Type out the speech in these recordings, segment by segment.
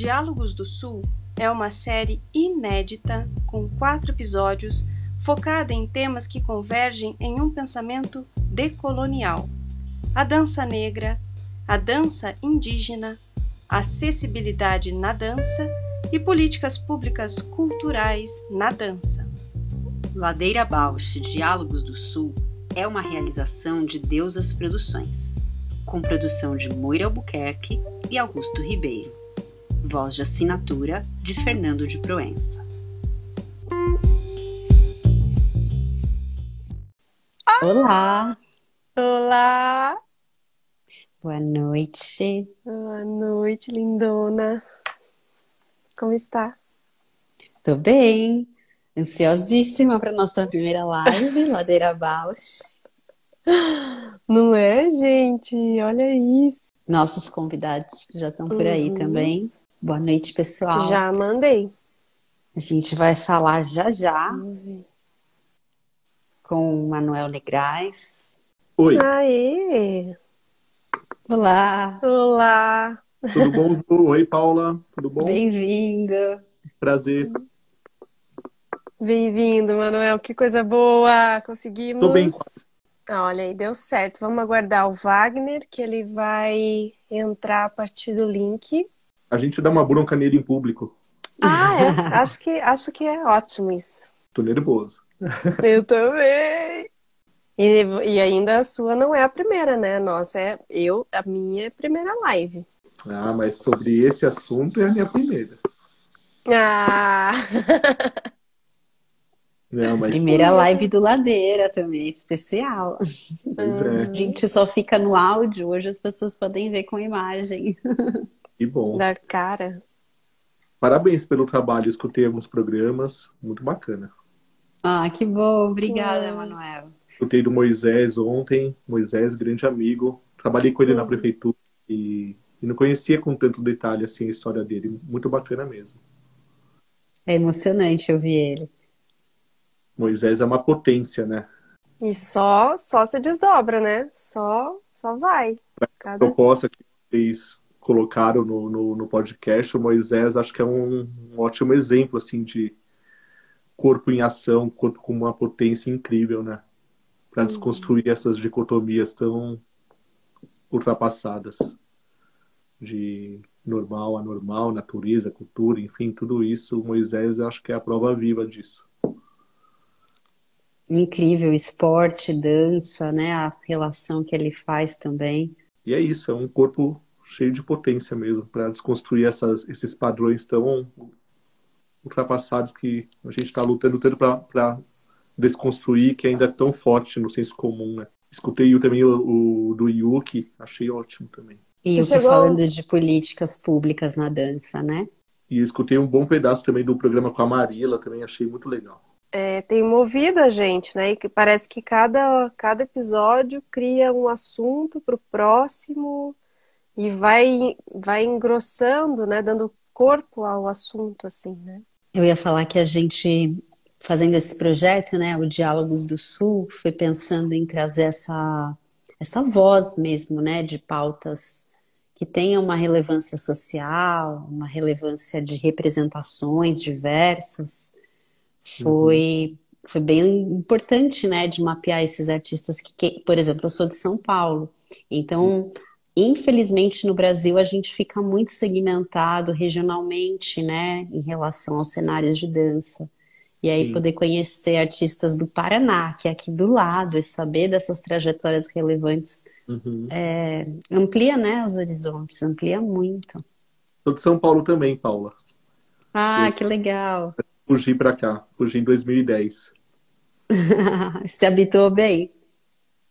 Diálogos do Sul é uma série inédita com quatro episódios focada em temas que convergem em um pensamento decolonial: a dança negra, a dança indígena, acessibilidade na dança e políticas públicas culturais na dança. Ladeira Bausch Diálogos do Sul é uma realização de Deusas Produções, com produção de Moira Albuquerque e Augusto Ribeiro voz de assinatura de Fernando de Proença. Olá! Olá! Boa noite. Boa noite, lindona. Como está? Tô bem. Ansiosíssima para nossa primeira live, Ladeira Bausch. Não é, gente? Olha isso. Nossos convidados já estão por aí uhum. também. Boa noite, pessoal. Já mandei. A gente vai falar já já com o Manuel Negrais. Oi. Aê! Olá. Olá. Tudo bom, Ju? Oi, Paula. Tudo bom? Bem-vindo. Prazer. Bem-vindo, Manuel. Que coisa boa. Conseguimos. Tô bem. Olha aí, deu certo. Vamos aguardar o Wagner, que ele vai entrar a partir do link a gente dá uma bronca nele em público. Ah, é. acho, que, acho que é ótimo isso. Tô nervoso. Eu também. E, e ainda a sua não é a primeira, né? Nossa, é eu, a minha é a primeira live. Ah, mas sobre esse assunto é a minha primeira. Ah! Não, mas... Primeira live do Ladeira também, especial. Pois é. A gente só fica no áudio, hoje as pessoas podem ver com imagem. Que bom. Dar cara. Parabéns pelo trabalho, escutei alguns programas, muito bacana. Ah, que bom, obrigada, Sim. Manuel. Escutei do Moisés ontem, Moisés, grande amigo. Trabalhei com ele na prefeitura e, e não conhecia com tanto detalhe assim a história dele. Muito bacana mesmo. É emocionante ouvir ele. Moisés é uma potência, né? E só, só se desdobra, né? Só, só vai. Cada... A proposta que fez colocaram no, no, no, podcast, o Moisés acho que é um, um, ótimo exemplo assim de corpo em ação, corpo com uma potência incrível, né? Para desconstruir uhum. essas dicotomias tão ultrapassadas de normal, anormal, natureza, cultura, enfim, tudo isso. O Moisés acho que é a prova viva disso. Incrível, esporte, dança, né? A relação que ele faz também. E é isso, é um corpo cheio de potência mesmo para desconstruir essas, esses padrões tão ultrapassados que a gente está lutando tanto para desconstruir, que ainda é tão forte no senso comum, né? Escutei também o, o do Yuki, achei ótimo também. E eu chegou... falando de políticas públicas na dança, né? E escutei um bom pedaço também do programa com a Marila, também achei muito legal. É, tem movido a gente, né? E que parece que cada, cada episódio cria um assunto para o próximo e vai, vai engrossando, né? Dando corpo ao assunto, assim, né? Eu ia falar que a gente, fazendo esse projeto, né, o Diálogos do Sul, foi pensando em trazer essa, essa voz mesmo, né, de pautas que tenham uma relevância social, uma relevância de representações diversas. Foi, uhum. foi bem importante, né, de mapear esses artistas que, por exemplo, eu sou de São Paulo, então Infelizmente, no Brasil, a gente fica muito segmentado regionalmente, né, em relação aos cenários de dança. E aí, Sim. poder conhecer artistas do Paraná, que é aqui do lado, e saber dessas trajetórias relevantes, uhum. é, amplia, né, os horizontes, amplia muito. Sou de São Paulo também, Paula. Ah, Eu que legal. Fugi para cá, fugi em 2010. Se habitou bem?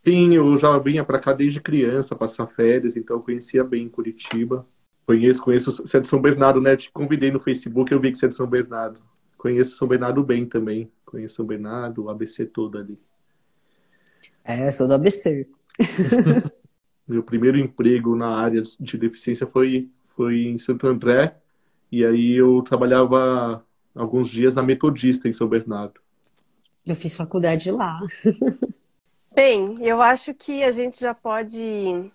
Sim, eu já vinha para cá desde criança, passar férias, então eu conhecia bem Curitiba. Conheço, conheço, você é de São Bernardo, né? Te convidei no Facebook, eu vi que você é de São Bernardo. Conheço São Bernardo bem também. Conheço São Bernardo, o ABC todo ali. É, sou do ABC. Meu primeiro emprego na área de deficiência foi, foi em Santo André, e aí eu trabalhava alguns dias na Metodista, em São Bernardo. Eu fiz faculdade lá. Bem, eu acho que a gente já pode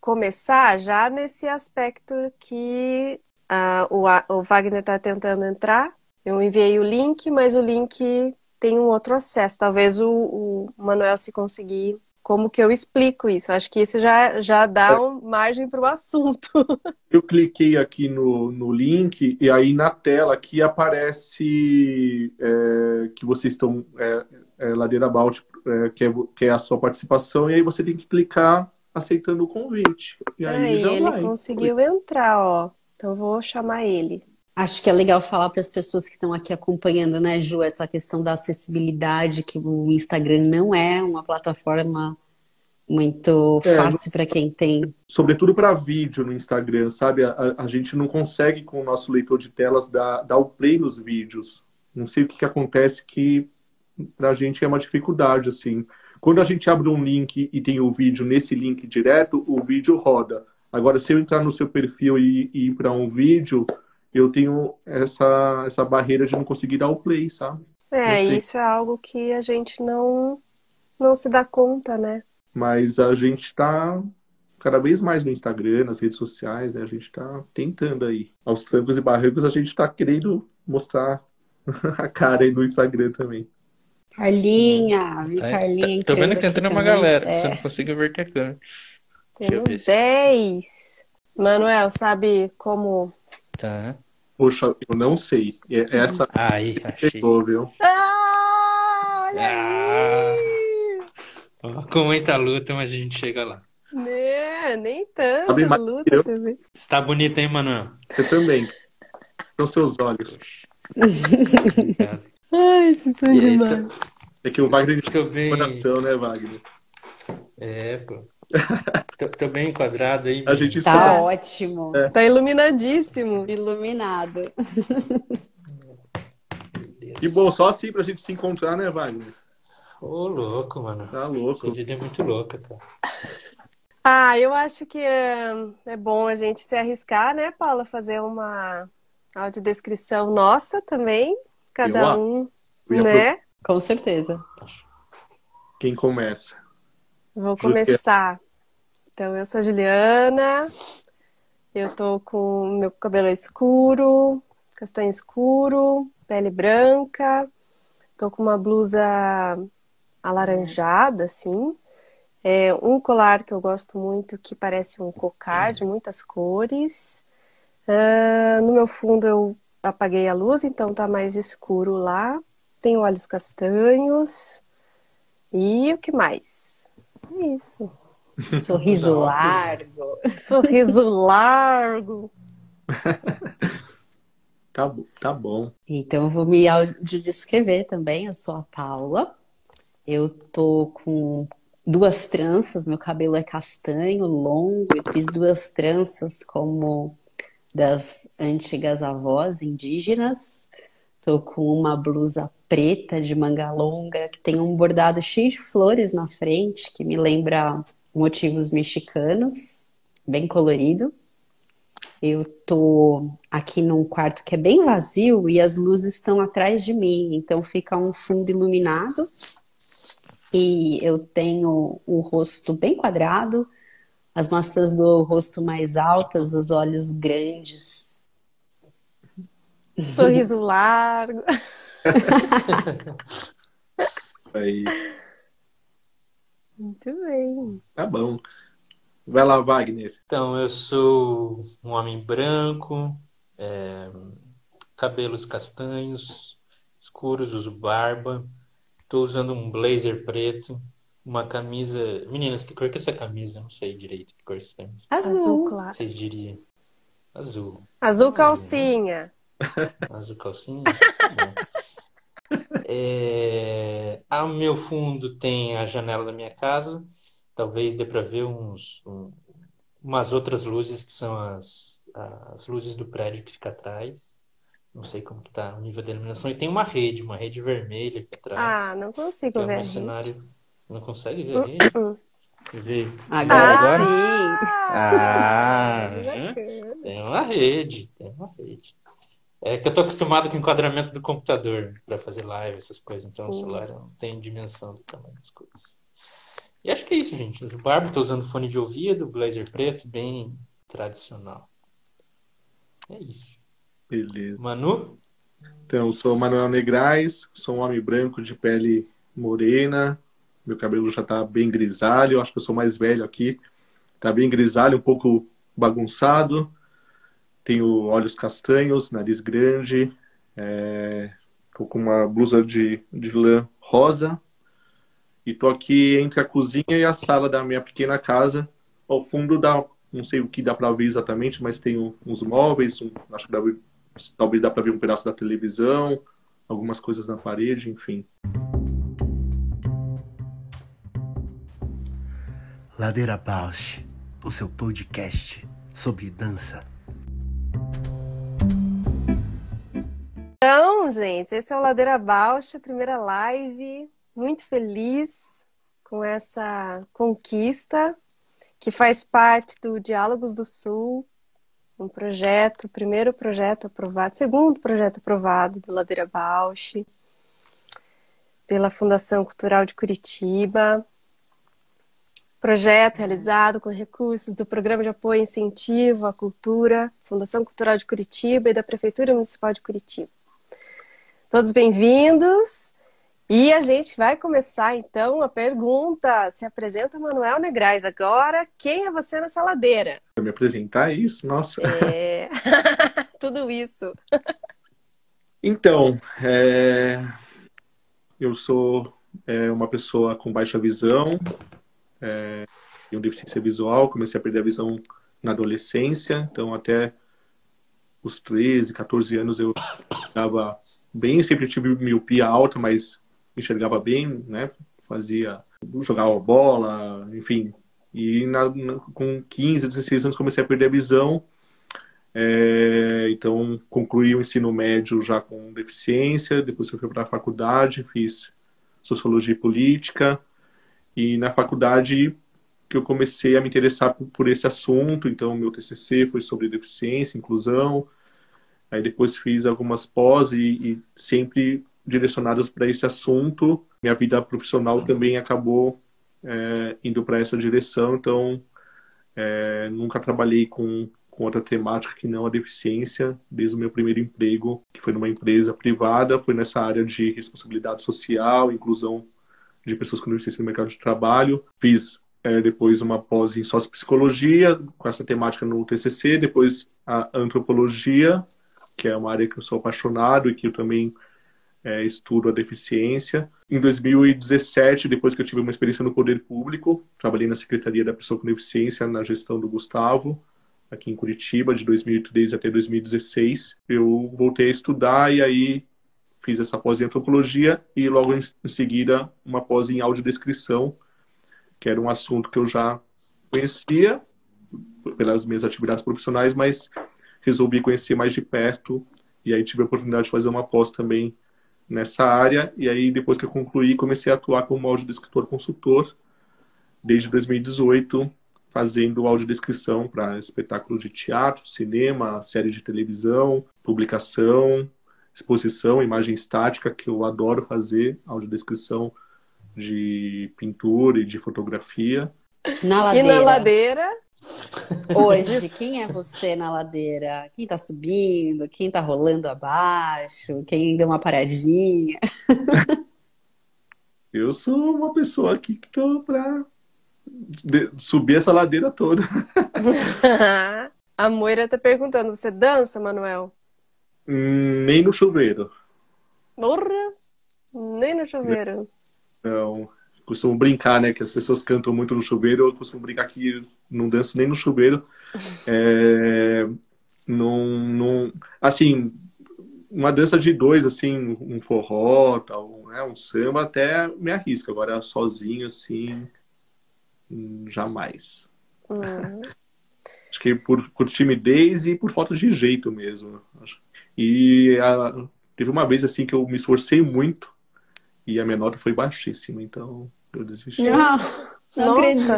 começar já nesse aspecto que uh, o, o Wagner está tentando entrar. Eu enviei o link, mas o link tem um outro acesso. Talvez o, o Manuel se conseguir como que eu explico isso? Acho que isso já, já dá é. um margem para o assunto. Eu cliquei aqui no, no link e aí na tela aqui aparece é, que vocês estão é, é, Ladeira Balt, é, que, é, que é a sua participação, e aí você tem que clicar aceitando o convite. E aí, aí ele vai. conseguiu entrar, ó. Então vou chamar ele. Acho que é legal falar para as pessoas que estão aqui acompanhando, né, Ju, essa questão da acessibilidade, que o Instagram não é uma plataforma muito é, fácil para quem tem. Sobretudo para vídeo no Instagram, sabe? A, a, gente não consegue, com o nosso leitor de telas, dar, dar o play nos vídeos. Não sei o que, que acontece que para a gente é uma dificuldade, assim. Quando a gente abre um link e tem o vídeo nesse link direto, o vídeo roda. Agora, se eu entrar no seu perfil e, e ir para um vídeo, eu tenho essa, essa barreira de não conseguir dar o play, sabe? É, isso é algo que a gente não, não se dá conta, né? Mas a gente está cada vez mais no Instagram, nas redes sociais, né? A gente está tentando aí. Aos trancos e barrancos, a gente está querendo mostrar a cara aí no Instagram também. Carlinha, vi Carlinha. Tô vendo que tá entrando uma galera, é. você não consegue ver que é câmera. Temos 10. Manuel, sabe como. Tá. Poxa, eu não sei. É essa. Aí, achei. Pegou, viu? Ah, olha ah. aí! Com muita luta, mas a gente chega lá. Né, nem tanto luta também. Está bonita, hein, Manuel? Você também. São seus olhos. Ai, vocês são demais. É que o Wagner tem bem... coração, né, Wagner? É, pô. tô, tô, bem enquadrado aí. A gente tá está... ótimo. É. Tá iluminadíssimo. Iluminado. Que bom, só assim pra gente se encontrar, né, Wagner? Ô, louco, mano. Tá louco. Essa vida é muito louca, cara. Ah, eu acho que é, é bom a gente se arriscar, né, Paula? Fazer uma audiodescrição nossa também. Cada eu, um, né? Com certeza. Quem começa? Vou começar. Então, eu sou a Juliana. Eu tô com meu cabelo escuro, castanho escuro, pele branca. Tô com uma blusa alaranjada, assim. É um colar que eu gosto muito, que parece um cocar de muitas cores. Uh, no meu fundo eu apaguei a luz, então tá mais escuro lá. Tenho olhos castanhos. E o que mais? É isso. Sorriso largo. Sorriso largo. tá, tá bom. Então eu vou me audiodescrever também. Eu sou a Paula. Eu tô com duas tranças, meu cabelo é castanho, longo. Eu fiz duas tranças como das antigas avós indígenas. Tô com uma blusa preta de manga longa que tem um bordado cheio de flores na frente, que me lembra motivos mexicanos, bem colorido. Eu tô aqui num quarto que é bem vazio e as luzes estão atrás de mim, então fica um fundo iluminado. E eu tenho o rosto bem quadrado, as maçãs do rosto mais altas, os olhos grandes. Sorriso largo. Aí, Muito bem. tá bom. Vai lá, Wagner. Então, eu sou um homem branco, é, cabelos castanhos, escuros, uso barba. Estou usando um blazer preto, uma camisa. Meninas, que cor que é essa camisa? Não sei direito que cor é essa camisa. Azul, Azul. claro. Vocês diriam? Azul. Azul calcinha. Azul calcinha? É, ao meu fundo tem a janela da minha casa. Talvez dê para ver uns, um- umas outras luzes que são as, as luzes do prédio que fica atrás. Não sei como que tá o nível da iluminação. E tem uma rede, uma rede vermelha aqui atrás, Ah, não que consigo é ver. um a gente. cenário. Não consegue ver a rede? Uh-uh. Vê. Agora Agora? sim. Ah, né? Bacana. Tem uma rede, tem uma rede. É que eu tô acostumado com o enquadramento do computador para fazer live, essas coisas, então o Sim. celular não tem dimensão do tamanho das coisas. E acho que é isso, gente. O Barba tô usando fone de ouvido, blazer preto, bem tradicional. É isso. Beleza. Manu? Então, eu sou Manuel Negrais, sou um homem branco de pele morena, meu cabelo já tá bem grisalho, acho que eu sou mais velho aqui, tá bem grisalho, um pouco bagunçado, tenho olhos castanhos, nariz grande, é... tô com uma blusa de, de lã rosa. E tô aqui entre a cozinha e a sala da minha pequena casa, ao fundo dá, não sei o que dá para ver exatamente, mas tem uns móveis, um- acho que dá, talvez dá para ver um pedaço da televisão, algumas coisas na parede, enfim. Ladeira Bausch, o seu podcast sobre dança. Então, gente, esse é o Ladeira Baixa, primeira live. Muito feliz com essa conquista que faz parte do Diálogos do Sul, um projeto, primeiro projeto aprovado, segundo projeto aprovado do Ladeira Bausch, pela Fundação Cultural de Curitiba. Projeto realizado com recursos do Programa de Apoio e Incentivo à Cultura, Fundação Cultural de Curitiba e da Prefeitura Municipal de Curitiba. Todos bem-vindos. E a gente vai começar então a pergunta. Se apresenta Manuel Negrais agora. Quem é você nessa ladeira? Me apresentar é isso, nossa. É... Tudo isso. Então, é, eu sou é, uma pessoa com baixa visão, é, tenho deficiência visual, comecei a perder a visão na adolescência, então até os 13, 14 anos eu estava bem, sempre tive miopia alta, mas enxergava bem, né? Fazia, jogava bola, enfim. E na, na- com 15, 16 anos comecei a perder a visão. É, então concluí o ensino médio já com deficiência, depois fui para a faculdade, fiz sociologia e política. E na faculdade que eu comecei a me interessar por, por esse assunto, então meu TCC foi sobre deficiência, inclusão. Aí depois fiz algumas pós e, e sempre direcionadas para esse assunto. Minha vida profissional também acabou é, indo para essa direção, então é, nunca trabalhei com, com outra temática que não a deficiência, desde o meu primeiro emprego, que foi numa empresa privada, foi nessa área de responsabilidade social, inclusão de pessoas com deficiência no mercado de trabalho. Fiz é, depois uma pós em sociopsicologia, com essa temática no TCC, depois a antropologia, que é uma área que eu sou apaixonado e que eu também é, estudo a deficiência. Em 2017, depois que eu tive uma experiência no poder público, trabalhei na Secretaria da Pessoa com Deficiência, na gestão do Gustavo, aqui em Curitiba, de 2013 até 2016. Eu voltei a estudar e aí fiz essa pós em antropologia e logo em, seguida uma pós em audiodescrição, que era um assunto que eu já conhecia pelas minhas atividades profissionais, mas resolvi conhecer mais de perto. E aí tive a oportunidade de fazer uma pós também nessa área. E aí depois que eu concluí comecei a atuar como audiodescritor consultor desde 2018 fazendo audiodescrição para espetáculos de teatro, cinema, série de televisão, publicação, exposição, imagem estática, que eu adoro fazer, audiodescrição de pintura e de fotografia. Na ladeira. E na ladeira? Hoje, quem é você na ladeira? Quem tá subindo? Quem tá rolando abaixo? Quem deu uma paradinha? Eu sou uma pessoa aqui que tô pra subir essa ladeira toda. A Moira tá perguntando: você dança, Manuel? Nem no chuveiro. Porra! Nem no chuveiro. Não. Costumo brincar, né? Que as pessoas cantam muito no chuveiro. Eu costumo brincar que não danço nem no chuveiro. É, não, não, assim, uma dança de dois, assim, um forró, tal, né, um samba, até me arrisco. Agora, sozinho, assim, jamais. Hum. Acho que por, por timidez e por falta de jeito mesmo. E a, teve uma vez assim que eu me esforcei muito e a minha nota foi baixíssima, então eu desisti. Não, não acredito.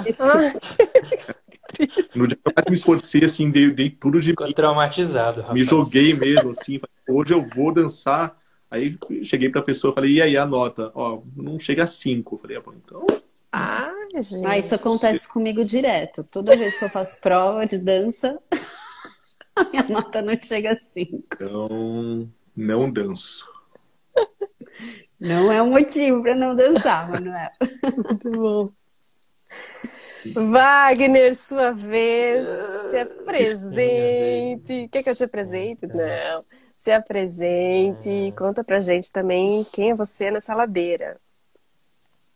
No dia que eu mais me esforcei, assim, dei, dei tudo de Ficou traumatizado, rapaz. me joguei mesmo, assim, falei, hoje eu vou dançar. Aí cheguei pra pessoa e falei, e aí a nota? Ó, não chega a cinco. Eu falei, ah, bom, então. Ah, gente. Ah, isso acontece comigo direto. Toda vez que eu faço prova de dança, a minha nota não chega a cinco. Então, não danço. Não é um motivo para não dançar, Manuel. Muito bom. Wagner, sua vez, se apresente. Quer que eu te apresente? Não. Se apresente, conta pra gente também quem é você nessa ladeira.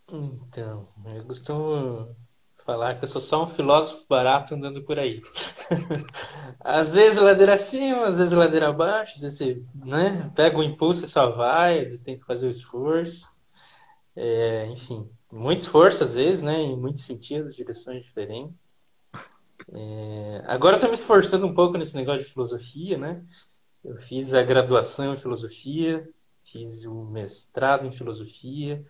Então, eu costumo falar que eu sou só um filósofo barato andando por aí. Às vezes ladeira acima, às vezes ladeira abaixo, às vezes você, né, pega o impulso e só vai, às vezes tem que fazer o esforço. É, enfim, muito esforço às vezes, né, em muitos sentidos, direções diferentes. É, agora eu tô me esforçando um pouco nesse negócio de filosofia, né? Eu fiz a graduação em filosofia, fiz o mestrado em filosofia,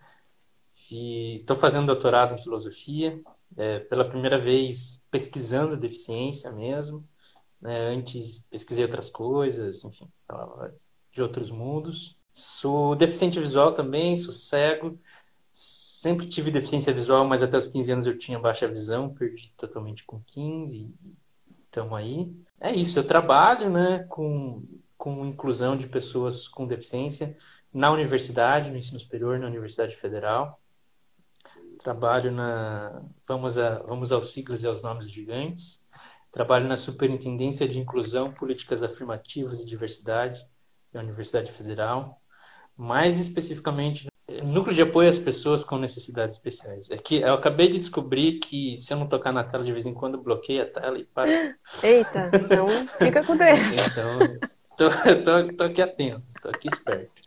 estou fazendo doutorado em filosofia, é, pela primeira vez pesquisando deficiência mesmo. Né? Antes pesquisei outras coisas, enfim, de outros mundos. Sou deficiente visual também, sou cego. Sempre tive deficiência visual, mas até os 15 anos eu tinha baixa visão, perdi totalmente com 15. Estamos aí. É isso, eu trabalho né, com, com inclusão de pessoas com deficiência na universidade, no ensino superior, na Universidade Federal trabalho na vamos a vamos aos siglas e aos nomes gigantes. Trabalho na Superintendência de Inclusão Políticas Afirmativas e Diversidade da Universidade Federal. Mais especificamente núcleo de apoio às pessoas com necessidades especiais. É que eu acabei de descobrir que se eu não tocar na tela de vez em quando bloqueia a tela e para Eita, então fica com Deus. então tô, tô, tô aqui atento tô aqui esperto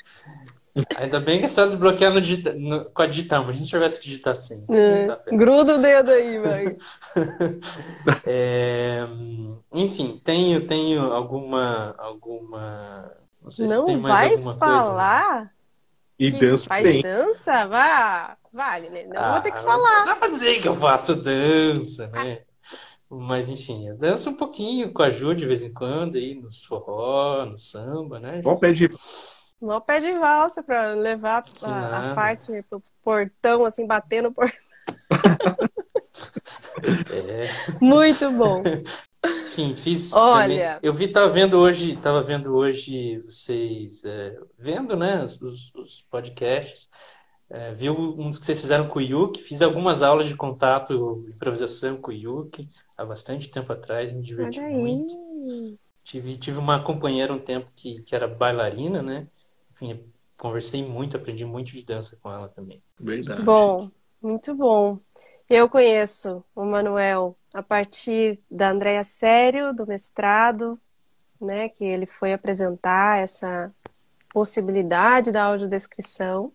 Ainda bem que é só desbloquear no digita... no... com a digital, mas a gente tivesse que digitar assim. É, Tá gruda o dedo aí, vai. É, Enfim, tenho, tenho alguma. alguma... Não sei se tem Não mais vai alguma coisa. falar E que dança faz bem. dança? Vá, Wagner, não vou ter que Ah, falar. Não dá pra dizer que eu faço dança, né? Mas enfim, eu danço um pouquinho com a Ju de vez em quando, aí nos forró, no samba, né? Ó, pé de Mó pé de valsa pra levar a, a parte pro portão, assim, bater no portão. É. Muito bom. Enfim, fiz Olha. também. Eu vi, tava vendo hoje, tava vendo hoje vocês é, vendo, né, os, os podcasts. É, vi um dos que vocês fizeram com o Yuki, fiz algumas aulas de contato, improvisação com o Yuki há bastante tempo atrás, me diverti muito. Tive, tive uma companheira um tempo que, que era bailarina, né? Enfim, conversei muito, aprendi muito de dança com ela também. Verdade. Bom, muito bom. Eu conheço o Manuel a partir da Andréa Sério, do mestrado, né, que ele foi apresentar essa possibilidade da audiodescrição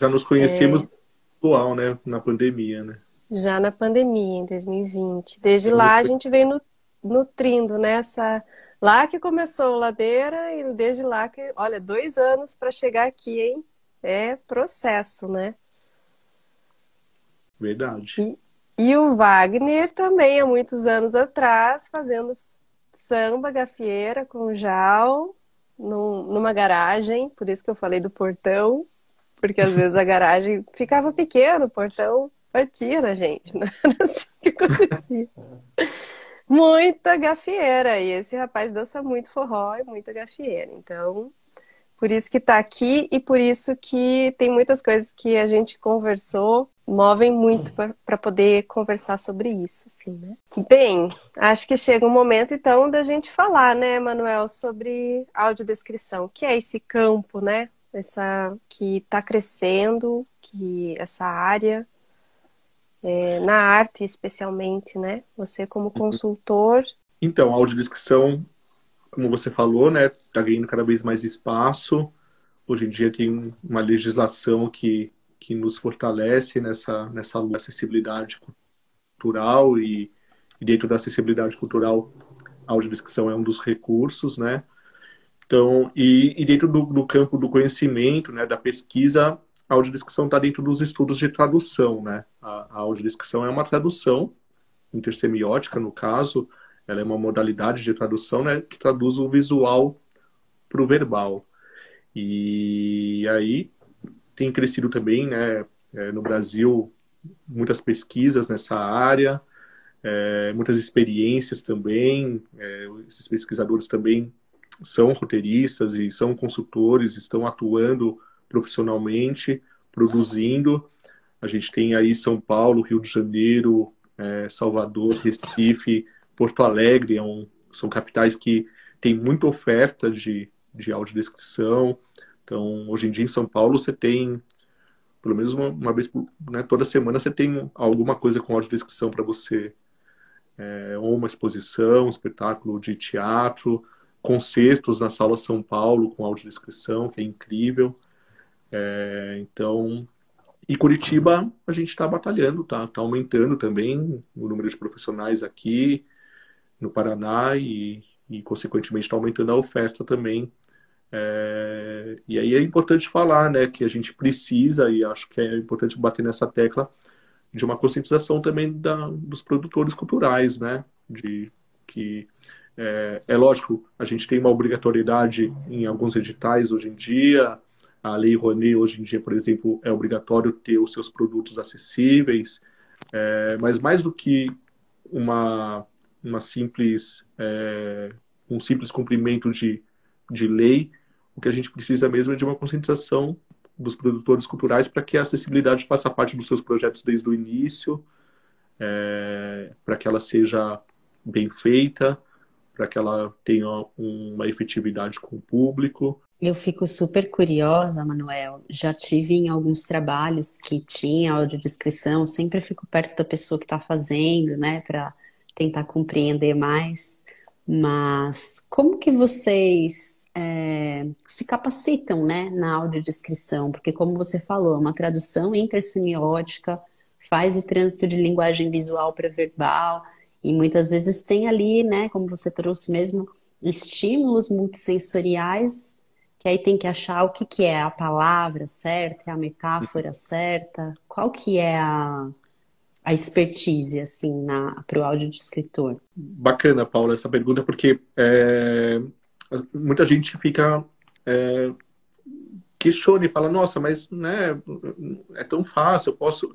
Já nos conhecemos atual, né? Na pandemia, né? já na pandemia, em 2020. Desde lá a gente nu- nutrindo nessa Lá que começou a ladeira e desde lá que, olha, dois anos para chegar aqui, hein? É processo, né? Verdade. E, e o Wagner também, há muitos anos atrás, fazendo samba, gafieira com Jal, num, numa garagem, por isso que eu falei do portão, porque às vezes a garagem ficava pequena, o portão batia na gente, né? Não era assim que acontecia muita gafieira. E esse rapaz dança muito forró e muita gafieira. Então, por isso que está aqui e por isso que tem muitas coisas que a gente conversou, movem muito para poder conversar sobre isso, assim, né? Bem, acho que chega um momento então da gente falar, né, Manuel, sobre audiodescrição, que é esse campo, né? Essa que está crescendo, que essa área é, na arte especialmente, né? Você como uhum. consultor. Então, a audiodescrição, como você falou, né, está ganhando cada vez mais espaço. Hoje em dia tem uma legislação que, que nos fortalece nessa, nessa acessibilidade cultural e, e dentro da acessibilidade cultural, a audiodescrição é um dos recursos, né? Então, e, e dentro do, do, campo do conhecimento, né, da pesquisa, a audiodescrição está dentro dos estudos de tradução, né? A, a audiodescrição é uma tradução intersemiótica, no caso, ela é uma modalidade de tradução, né, que traduz o visual para o verbal. E aí tem crescido também, né, é, no Brasil, muitas pesquisas nessa área, é, muitas experiências também. É, esses pesquisadores também são roteiristas e são consultores, estão atuando profissionalmente, produzindo. A gente tem aí São Paulo, Rio de Janeiro, é, Salvador, Recife, Porto Alegre, é um, são capitais que têm muita oferta de, de audiodescrição. Então, hoje em dia em São Paulo você tem, pelo menos uma, uma vez né, toda semana você tem alguma coisa com audiodescrição para você. É, ou uma exposição, um espetáculo de teatro, concertos na Sala São Paulo com audiodescrição, que é incrível. É, então, e Curitiba a gente está batalhando, tá, tá aumentando também o número de profissionais aqui no Paraná e, e consequentemente está aumentando a oferta também. É, e aí é importante falar, né, que a gente precisa e acho que é importante bater nessa tecla de uma conscientização também da, dos produtores culturais, né, de que é, é lógico a gente tem uma obrigatoriedade em alguns editais hoje em dia a Lei Rouanet, hoje em dia, por exemplo, é obrigatório ter os seus produtos acessíveis, é, mas mais do que uma, uma simples, é, um simples cumprimento de, de lei, o que a gente precisa mesmo é de uma conscientização dos produtores culturais para que a acessibilidade faça parte dos seus projetos desde o início, é, para que ela seja bem feita, para que ela tenha uma efetividade com o público eu fico super curiosa, Manuel. Já tive em alguns trabalhos que tinha audiodescrição, sempre fico perto da pessoa que está fazendo, né, para tentar compreender mais. Mas como que vocês é, se capacitam, né, na audiodescrição? Porque como você falou, é uma tradução intersemiótica, faz o trânsito de linguagem visual para verbal, e muitas vezes tem ali, né, como você trouxe mesmo, estímulos multissensoriais que aí tem que achar o que, que é a palavra certa, é a metáfora certa, qual que é a, a expertise, assim, para o áudio de escritor? Bacana, Paula, essa pergunta, porque é, muita gente fica... É, questiona e fala, nossa, mas né, é tão fácil, eu posso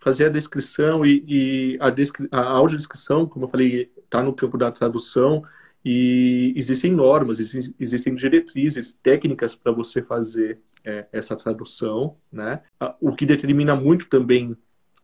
fazer a descrição e, e a, descri a audiodescrição, como eu falei, está no campo da tradução, e existem normas, existem diretrizes técnicas para você fazer é, essa tradução, né? O que determina muito também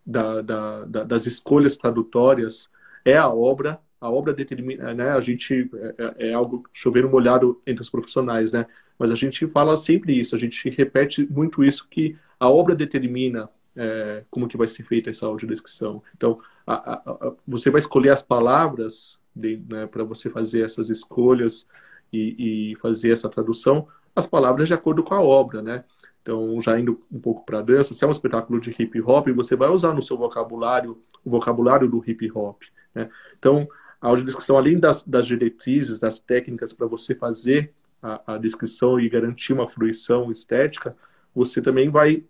da, da, da, das escolhas tradutórias é a obra. A obra determina, né? A gente é, é, é algo chover molhado entre os profissionais, né? Mas a gente fala sempre isso, a gente repete muito isso que a obra determina é, como que vai ser feita essa audiodescrição. Então, a, a, a, você vai escolher as palavras né, para você fazer essas escolhas e, e, fazer essa tradução, as palavras de acordo com a obra, né? Então, já indo um pouco para a dança, se é um espetáculo de hip hop, você vai usar no seu vocabulário o vocabulário do hip hop, né? Então, a audiodescrição, além das, das diretrizes, das técnicas para você fazer a, a, descrição e garantir uma fruição estética, você também vai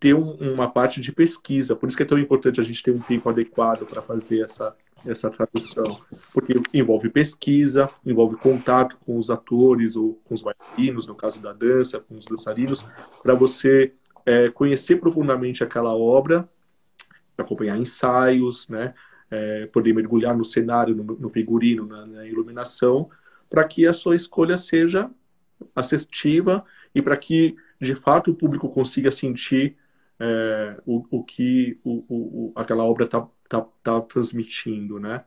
ter um, uma parte de pesquisa. Por isso que é tão importante a gente ter um tempo adequado para fazer essa, essa tradução, porque envolve pesquisa, envolve contato com os atores ou com os bailarinos, no caso da dança, com os dançarinos, para você é, conhecer profundamente aquela obra, acompanhar ensaios, né, é, poder mergulhar no cenário, no, no figurino, na, na iluminação, para que a sua escolha seja assertiva e para que, de fato, o público consiga sentir é, o, o que o, o, aquela obra está tá, tá transmitindo, né?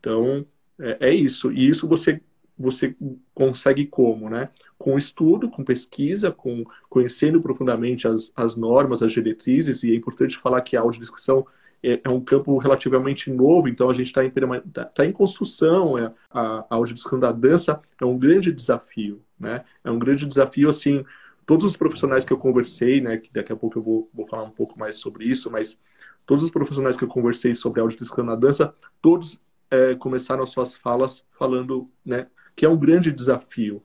Então, é, é, isso. E isso você, você consegue como, né? Com estudo, com pesquisa, com conhecendo profundamente as, as normas, as diretrizes, e é importante falar que a audiodescrição é, é um campo relativamente novo, então a gente está em, tá, tá em construção, é, a, a audiodescrição da dança é um grande desafio, né? É um grande desafio, assim, todos os profissionais que eu conversei, né, que daqui a pouco eu vou, vou falar um pouco mais sobre isso, mas todos os profissionais que eu conversei sobre audiodescrição na dança, todos é, começaram as suas falas falando, né, que é um grande desafio,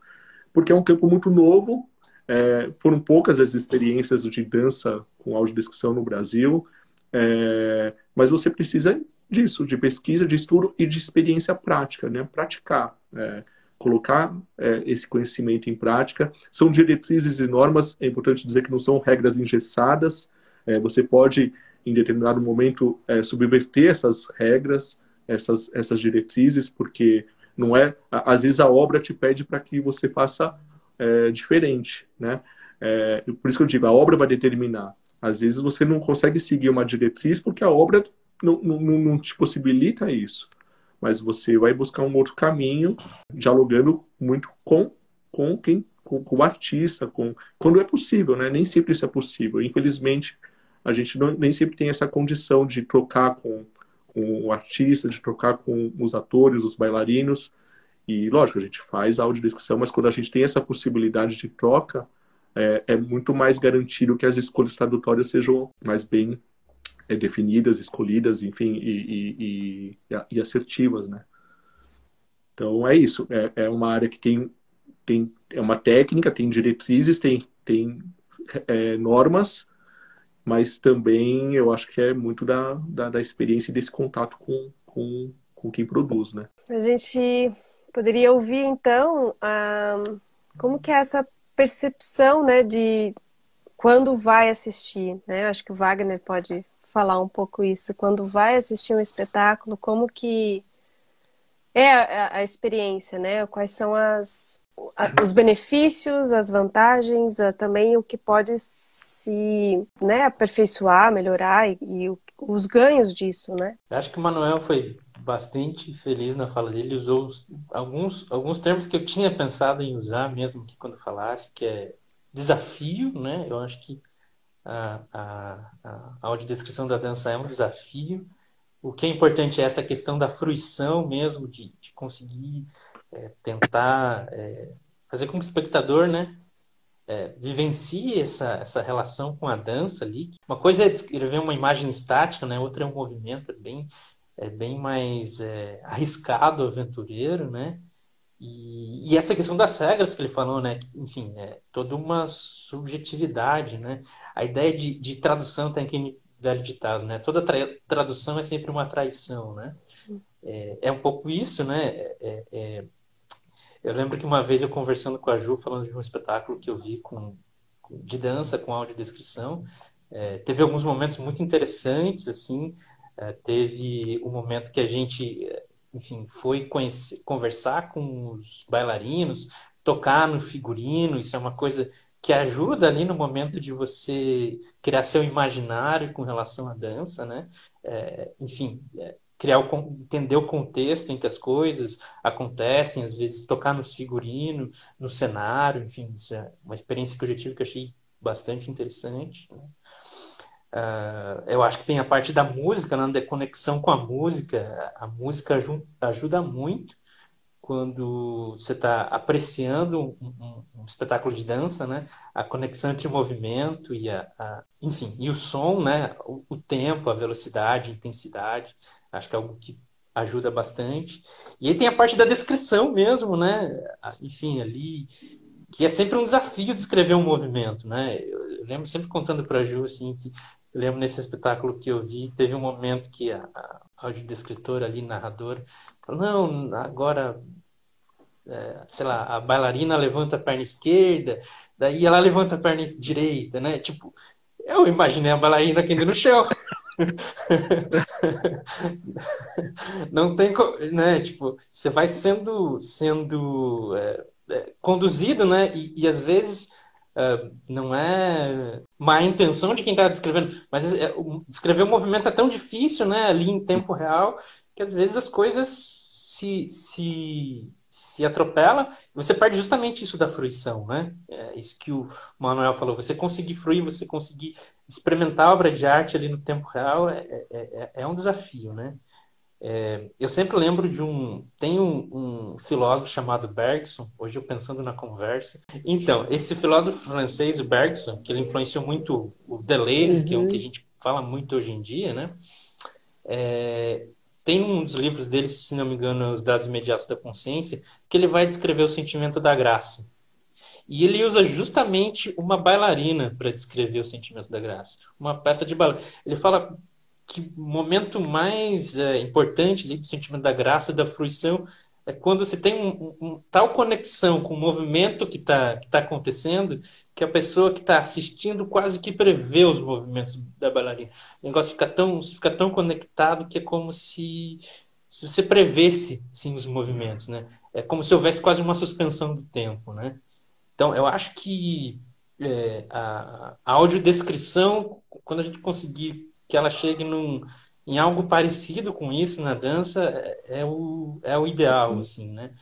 porque é um campo muito novo, é, foram poucas as experiências de dança com audiodescrição no Brasil, é, mas você precisa disso, de pesquisa, de estudo e de experiência prática, né, praticar. É, colocar é, esse conhecimento em prática. São diretrizes e normas, é importante dizer que não são regras engessadas. É, você pode, em determinado momento, é, subverter essas regras, essas, essas diretrizes, porque não é. Às vezes a obra te pede para que você faça é, diferente, né? É, por isso que eu digo, a obra vai determinar. Às vezes você não consegue seguir uma diretriz porque a obra não, não, não te possibilita isso mas você vai buscar um outro caminho, dialogando muito com, com quem, com, com o artista, com quando é possível, né? Nem sempre isso é possível. Infelizmente, a gente não, nem sempre tem essa condição de trocar com, com o artista, de trocar com os atores, os bailarinos. E, lógico, a gente faz audiodescrição, mas quando a gente tem essa possibilidade de troca, é, é muito mais garantido que as escolhas tradutórias sejam mais bem é, definidas, escolhidas, enfim, e, e, e, e, assertivas, né? Então é isso. É, é uma área que tem, tem é uma técnica, tem diretrizes, tem, tem é, normas, mas também eu acho que é muito da, da, da experiência e desse contato com, com, com quem produz, né? A gente poderia ouvir então a, como que é essa percepção, né, de quando vai assistir, né? Acho que o Wagner pode falar um pouco isso. Quando vai assistir um espetáculo, como que é a, a experiência, né? Quais são as, os benefícios, as vantagens, também o que pode se né, aperfeiçoar, melhorar e, e os ganhos disso, né? Eu acho que o Manuel foi bastante feliz na fala dele, usou alguns, alguns termos que eu tinha pensado em usar mesmo quando falasse, que é desafio, né? Eu acho que a, a, a audiodescrição da dança é um desafio. O que é importante é essa questão da fruição mesmo, de, de conseguir é, tentar é, fazer com que o espectador né, é, vivencie essa, essa relação com a dança ali. Uma coisa é descrever uma imagem estática, né, outra é um movimento bem, é bem mais é, arriscado, aventureiro, né? E, e, essa questão das regras que ele falou, né? Enfim, é toda uma subjetividade, né? A ideia de, de tradução tem aquele velho ditado, né? Toda tra tradução é sempre uma traição, né? É, é um pouco isso, né? É, é, é, eu lembro que uma vez eu conversando com a Ju, falando de um espetáculo que eu vi com, de dança com audiodescrição, é, teve alguns momentos muito interessantes, assim, é, teve um momento que a gente enfim, foi conhecer, conversar com os bailarinos, tocar no figurino, isso é uma coisa que ajuda ali no momento de você criar seu imaginário com relação à dança, né? É, enfim, é, criar o, entender o contexto em que as coisas acontecem, às vezes tocar nos figurinos, no cenário, enfim, é uma experiência que eu já tive que eu achei bastante interessante. Né? Uh, eu acho que tem a parte da música, né, da conexão com a música. A música ajuda muito quando você está apreciando um, um, um, espetáculo de dança, né? A conexão entre o movimento e a, a enfim, e o som, né? O, o, tempo, a velocidade, a intensidade. Acho que é algo que ajuda bastante. E aí tem a parte da descrição mesmo, né? Enfim, ali que é sempre um desafio descrever um movimento, né? Eu, lembro sempre contando para a Ju assim que eu lembro nesse espetáculo que eu vi, teve um momento que a, a audiodescritora ali, narradora, falou, não, agora, é, sei lá, a bailarina levanta a perna esquerda, daí ela levanta a perna direita, né? Tipo, eu imaginei a bailarina caindo no chão. não tem, né? Tipo, você vai sendo sendo é, é, conduzido, né? E, e às vezes uh, não é má intenção de quem está descrevendo, mas é, descrever o movimento é tão difícil, né? Ali em tempo real, que às vezes as coisas se, se, se atropela você perde justamente isso da fruição, né? É isso que o Manuel falou. Você conseguir fruir, você conseguir experimentar a obra de arte ali no tempo real é, é, é, é um desafio, né? É, eu sempre lembro de um. Tem um, um, filósofo chamado Bergson, hoje eu pensando na conversa. Então, esse filósofo francês, o Bergson, que ele influenciou muito o Deleuze, uhum. que é o que a uhum. gente fala muito hoje em dia, né? É, tem um dos livros dele, se não me engano, Os Dados Imediatos da Consciência, que ele vai descrever o sentimento da graça. E ele usa justamente uma bailarina para descrever o sentimento da graça. Uma peça de bailarina. Ele fala que o momento mais é, importante do sentimento da graça, da fruição, é quando você tem um, um, tal conexão com o movimento que está que tá acontecendo, que a pessoa que está assistindo quase que prevê os movimentos da bailarina. O negócio fica tão, fica tão conectado que é como se, se você prevesse sim, os movimentos. Né? É como se houvesse quase uma suspensão do tempo. Né? Então, eu acho que é, a, a audiodescrição, quando a gente conseguir que ela chegue num, em algo parecido com isso na dança, é, é o, é o ideal, assim, né?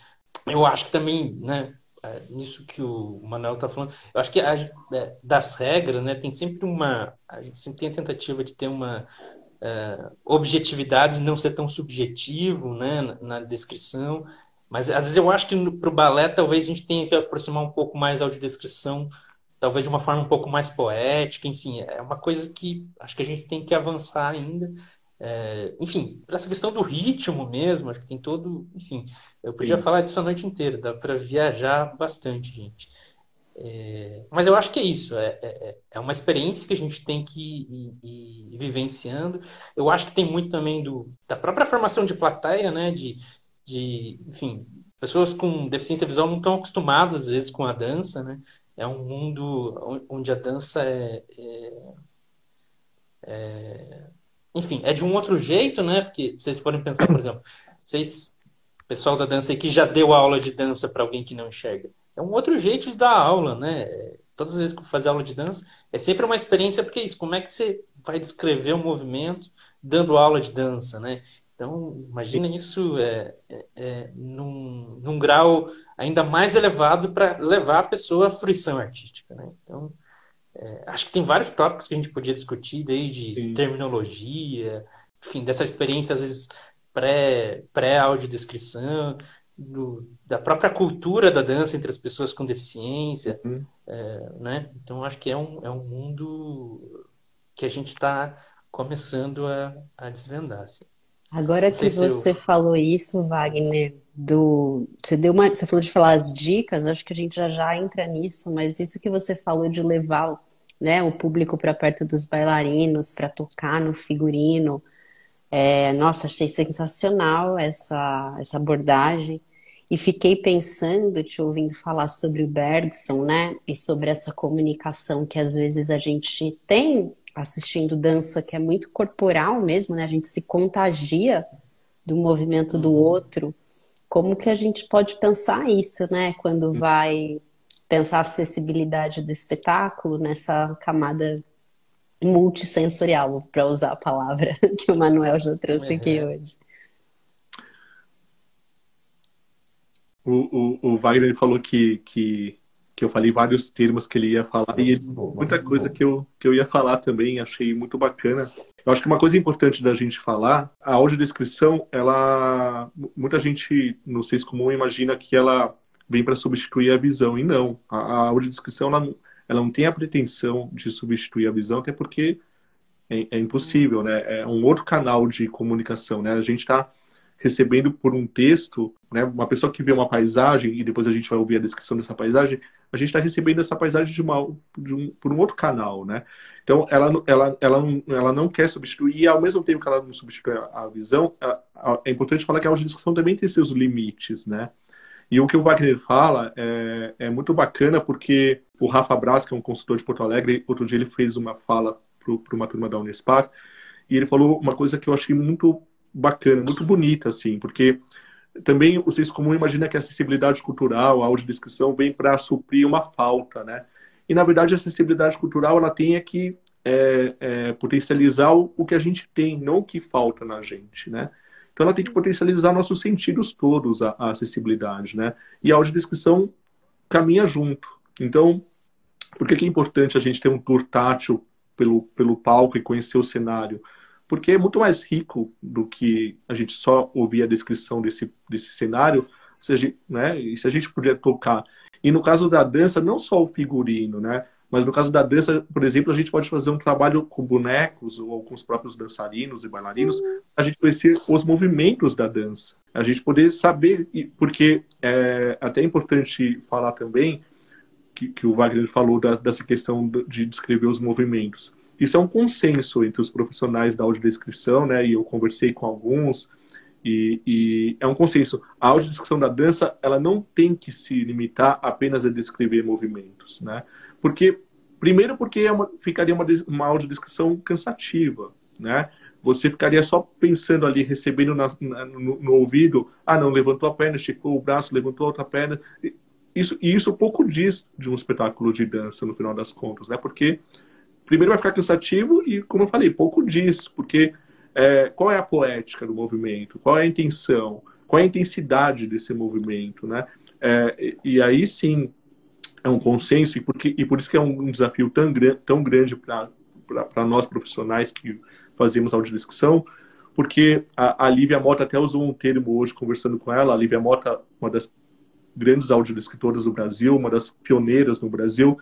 Eu acho que também, né, é, nisso que o Manuel está falando, eu acho que a, é, das regras, né, tem sempre uma, a gente sempre tem a tentativa de ter uma é, objetividade, não ser tão subjetivo, né, na, na descrição, mas às vezes eu acho que para o balé talvez a gente tenha que aproximar um pouco mais a audiodescrição, talvez de uma forma um pouco mais poética, enfim, é uma coisa que acho que a gente tem que avançar ainda. É, enfim, essa questão do ritmo mesmo, acho que tem todo. Enfim, eu podia Sim. falar disso a noite inteira, dá para viajar bastante, gente. É, mas eu acho que é isso, é, é, é, uma experiência que a gente tem que ir, ir, ir, vivenciando. Eu acho que tem muito também do, da própria formação de plateia, né? De, de, enfim, pessoas com deficiência visual não estão acostumadas, às vezes, com a dança, né? É um mundo onde a dança é, é, é, enfim, é de um outro jeito, né? Porque vocês podem pensar, por exemplo, vocês, pessoal da dança aí que já deu aula de dança para alguém que não enxerga, é um outro jeito de dar aula, né? Todas as vezes que eu fazer aula de dança, é sempre uma experiência, porque é isso, como é que você vai descrever o um movimento dando aula de dança, né? Então, imagina isso é, é, é, num, num, grau ainda mais elevado para levar a pessoa à fruição artística. Né? Então, é, acho que tem vários tópicos que a gente podia discutir, desde Sim. terminologia, enfim, dessa experiência, às vezes, pré-audiodescrição, pré da própria cultura da dança entre as pessoas com deficiência. Uhum. É, né? Então, acho que é um, é um mundo que a gente está começando a, a desvendar. Assim. Agora que você eu... falou isso, Wagner, do você deu uma, você falou de falar as dicas, acho que a gente já já entra nisso, mas isso que você falou de levar, né, o público para perto dos bailarinos, para tocar no figurino, é, nossa, achei sensacional essa essa abordagem. E fiquei pensando, te ouvindo falar sobre o Bergson, né, e sobre essa comunicação que às vezes a gente tem assistindo dança que é muito corporal mesmo, né? A gente se contagia do movimento do uhum. outro. Como que a gente pode pensar isso, né? Quando uhum. vai pensar a acessibilidade do espetáculo nessa camada multissensorial, para usar a palavra que o Manuel já trouxe aqui uhum. hoje. O, o, o Wagner falou que, que que eu falei vários termos que ele ia falar e ele, muita coisa que eu, que eu ia falar também, achei muito bacana. Eu acho que uma coisa importante da gente falar, a audiodescrição, ela muita gente no senso comum imagina que ela vem para substituir a visão e não. A, a audiodescrição ela, ela não tem a pretensão de substituir a visão, até porque é, é impossível, né? É um outro canal de comunicação, né? A gente está recebendo por um texto, né, uma pessoa que vê uma paisagem e depois a gente vai ouvir a descrição dessa paisagem, a gente está recebendo essa paisagem de uma, de um, por um outro canal, né? Então, ela, ela, ela, ela não quer substituir, e ao mesmo tempo que ela não substitui a, visão, é importante falar que a audiodescrição também tem seus limites, né? E o que o Wagner fala é, é muito bacana porque o Rafa Braz, que é um consultor de Porto Alegre, outro dia ele fez uma fala para uma turma da Unespar, e ele falou uma coisa que eu achei muito bacana, muito bonita, assim, porque também o senso comum imagina que a acessibilidade cultural, a audiodescrição, vem para suprir uma falta, né? E, na verdade, a acessibilidade cultural, ela tem é que é, é, potencializar o, que a gente tem, não o que falta na gente, né? Então, ela tem que potencializar nossos sentidos todos, a, a acessibilidade, né? E a audiodescrição caminha junto. Então, por que, que é importante a gente ter um tour tátil pelo, pelo palco e conhecer o cenário? Porque é muito mais rico do que a gente só ouvir a descrição desse, desse cenário, seja, né, e se a gente puder tocar. E no caso da dança, não só o figurino, né, mas no caso da dança, por exemplo, a gente pode fazer um trabalho com bonecos ou com os próprios dançarinos e bailarinos, a gente conhecer os movimentos da dança, a gente poder saber, porque é até importante falar também que, que o Wagner falou da, dessa questão de descrever os movimentos. Isso é um consenso entre os profissionais da audiodescrição, né? E eu conversei com alguns, e, e, é um consenso. A audiodescrição da dança, ela não tem que se limitar apenas a descrever movimentos, né? Porque, primeiro porque é uma, ficaria uma, uma audiodescrição cansativa, né? Você ficaria só pensando ali, recebendo na, na, no, no, ouvido, ah, não, levantou a perna, esticou o braço, levantou a outra perna. Isso, e isso pouco diz de um espetáculo de dança, no final das contas, né? Porque primeiro vai ficar cansativo e, como eu falei, pouco diz, porque é, qual é a poética do movimento? Qual é a intenção? Qual é a intensidade desse movimento, né? É, e aí sim é um consenso e, porque, e por isso que é um desafio tão, tão grande para nós profissionais que fazemos audiodescrição, porque a, a Lívia Mota até usou um termo hoje conversando com ela, a Lívia Mota, uma das grandes audiodescritoras do Brasil, uma das pioneiras no Brasil,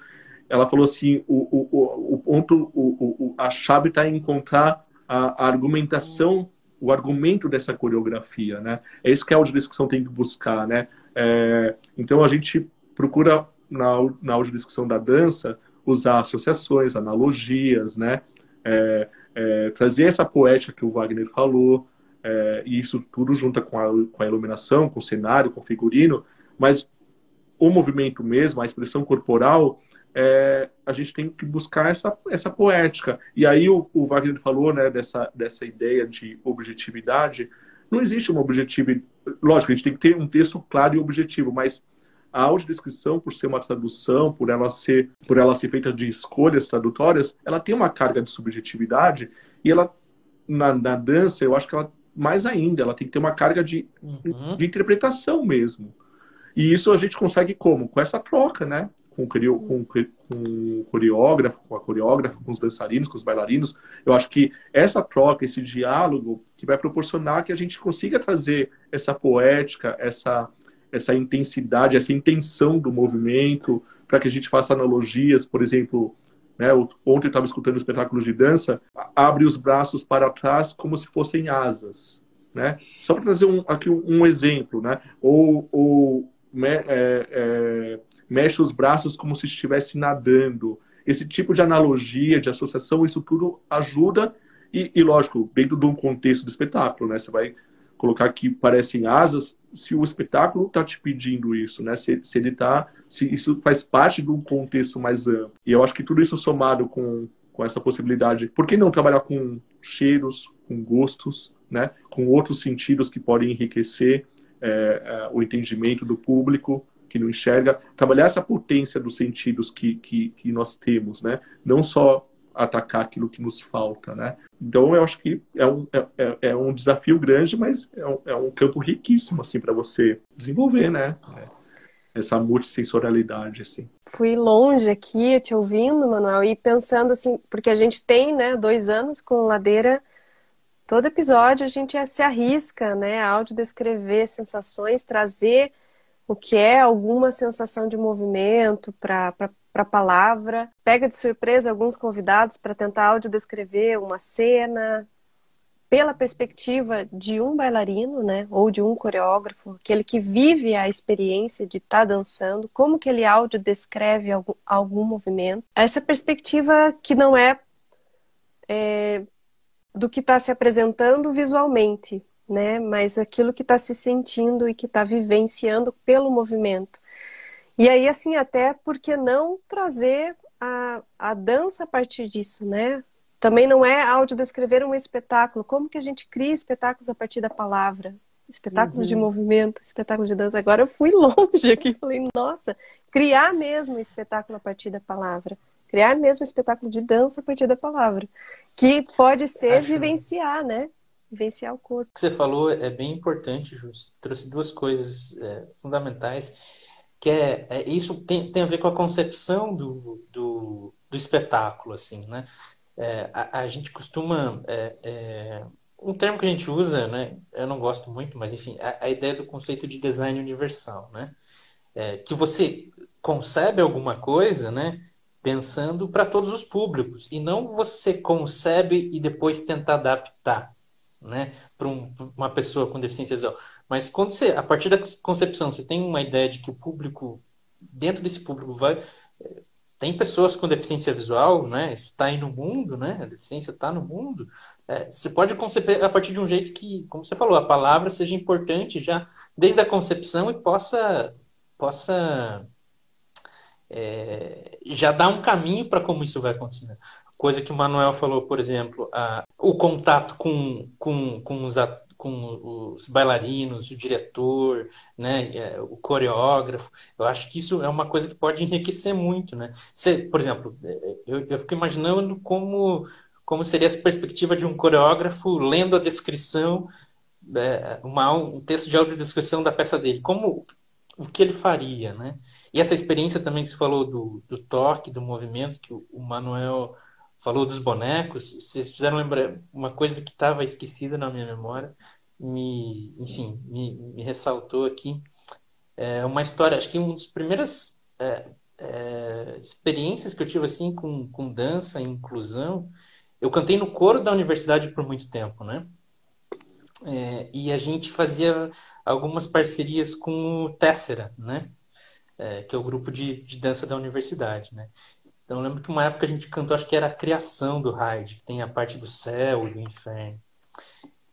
ela falou assim, o, o, o ponto, o, o a chave está em encontrar a, a, argumentação, o argumento dessa coreografia, né? É isso que a audiodescrição tem que buscar, né? É, então a gente procura na, na audiodescrição da dança usar associações, analogias, né? É, é, trazer essa poética que o Wagner falou, é, e isso tudo junto com a, com a iluminação, com o cenário, com o figurino, mas o movimento mesmo, a expressão corporal, é, a gente tem que buscar essa, essa poética. E aí o, o Wagner falou né, dessa, dessa ideia de objetividade. Não existe uma objetividade. Lógico, a gente tem que ter um texto claro e objetivo, mas a audiodescrição, por ser uma tradução, por ela ser, por ela ser feita de escolhas tradutórias, ela tem uma carga de subjetividade e ela, na, na dança, eu acho que ela, mais ainda, ela tem que ter uma carga de, uhum. de interpretação mesmo. E isso a gente consegue como? Com essa troca, né? Com, com, com o coreógrafo, com a coreógrafa, com os dançarinos, com os bailarinos. Eu acho que essa troca, esse diálogo, que vai proporcionar que a gente consiga trazer essa poética, essa, essa intensidade, essa intenção do movimento, para que a gente faça analogias, por exemplo, né, ontem eu estava escutando um espetáculo de dança, abre os braços para trás como se fossem asas, né? Só para trazer um, aqui um, um, exemplo, né? Ou, ou é, é, mexe os braços como se estivesse nadando. Esse tipo de analogia, de associação, isso tudo ajuda e, e lógico, dentro de um contexto do espetáculo, né? Você vai colocar que parecem asas se o espetáculo está te pedindo isso, né? Se, se ele está, se isso faz parte de um contexto mais amplo. E eu acho que tudo isso somado com, com essa possibilidade, por que não trabalhar com cheiros, com gostos, né? Com outros sentidos que podem enriquecer é, é, o entendimento do público que não enxerga, trabalhar essa potência dos sentidos que, que, que nós temos, né? Não só atacar aquilo que nos falta, né? Então eu acho que é um, é, é, é um desafio grande, mas é um, é um campo riquíssimo assim para você desenvolver, né? Essa multissensorialidade assim. Fui longe aqui te ouvindo, Manuel, e pensando assim, porque a gente tem, né, dois anos com ladeira. Todo episódio a gente se arrisca, né, a audiodescrever sensações, trazer o que é alguma sensação de movimento para a palavra. Pega de surpresa alguns convidados para tentar audiodescrever uma cena, pela perspectiva de um bailarino, né, ou de um coreógrafo, aquele que vive a experiência de estar tá dançando, como que ele áudio descreve algum, algum movimento. Essa perspectiva que não é, é do que está se apresentando visualmente, né, mas aquilo que está se sentindo e que está vivenciando pelo movimento. E aí, assim, até porque não trazer a, a dança a partir disso, né? Também não é audiodescrever um espetáculo. Como que a gente cria espetáculos a partir da palavra? Espetáculos uhum. de movimento, espetáculos de dança. Agora eu fui longe aqui, falei, nossa, criar mesmo um espetáculo a partir da palavra. Criar mesmo um espetáculo de dança a partir da palavra. Que pode ser Acho... vivenciar, né? Vivenciar o corpo. O que você falou é bem importante, Ju. Trouxe duas coisas é, fundamentais que é, é, isso tem, tem a ver com a concepção do, do, do espetáculo, assim, né? É, a, a, gente costuma é, é, um termo que a gente usa, né? Eu não gosto muito, mas enfim, a, a ideia do conceito de design universal, né? É, que você concebe alguma coisa, né? Pensando para todos os públicos e não você concebe e depois tenta adaptar, né? Para um, uma pessoa com deficiência visual mas quando você, a partir da concepção, você tem uma ideia de que o público, dentro desse público, vai. Tem pessoas com deficiência visual, né? Isso está aí no mundo, né? A deficiência está no mundo. É, você pode conceber a partir de um jeito que, como você falou, a palavra seja importante já desde a concepção e possa, possa é, já dar um caminho para como isso vai acontecer. Coisa que o Manuel falou, por exemplo, a, o contato com, com, com os com os bailarinos, o diretor, né, é, o coreógrafo. Eu acho que isso é uma coisa que pode enriquecer muito, né? Você, por exemplo, é, eu, eu fico imaginando como como seria essa perspectiva de um coreógrafo lendo a descrição, é, uma, um texto de audiodescrição da peça dele, como o que ele faria, né? E essa experiência também que você falou do, do toque, do movimento, que o, o Manuel falou dos bonecos, vocês fizeram lembrar uma coisa que estava esquecida na minha memória, me, enfim, me, me ressaltou aqui. É uma história, acho que uma das primeiras é, é, experiências que eu tive assim com, com dança e inclusão, eu cantei no coro da universidade por muito tempo, né? É, e a gente fazia algumas parcerias com o Tessera, né? É, que é o grupo de, de dança da universidade, né? Então eu lembro que uma época a gente cantou, acho que era a criação do Hyde, que tem a parte do céu e do inferno.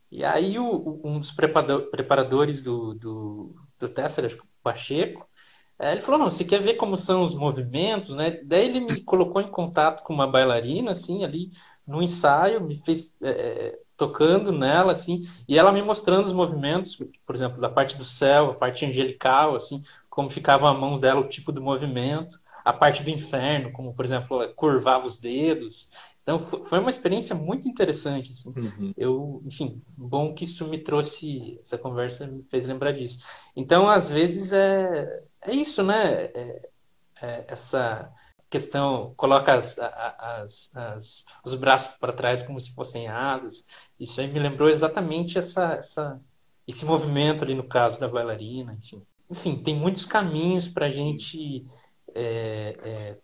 E aí o, um dos preparadores do, do, do Tessera, acho que o Pacheco, é, ele falou, não, você quer ver como são os movimentos, né? Daí ele me colocou em contato com uma bailarina, assim, ali no ensaio, me fez é, tocando nela, assim, e ela me mostrando os movimentos, por exemplo, da parte do céu, a parte angelical, assim, como ficava a mão dela, o tipo do movimento a parte do inferno, como, por exemplo, curvava os dedos. Então, foi uma experiência muito interessante. Assim. Uhum. Eu, enfim, bom que isso me trouxe, essa conversa me fez lembrar disso. Então, às vezes, é, é isso, né? É, é essa questão, coloca as, as, as, os braços para trás como se fossem asas. Isso aí me lembrou exatamente essa, essa, esse movimento ali no caso da bailarina. Enfim, enfim tem muitos caminhos para a gente é, é,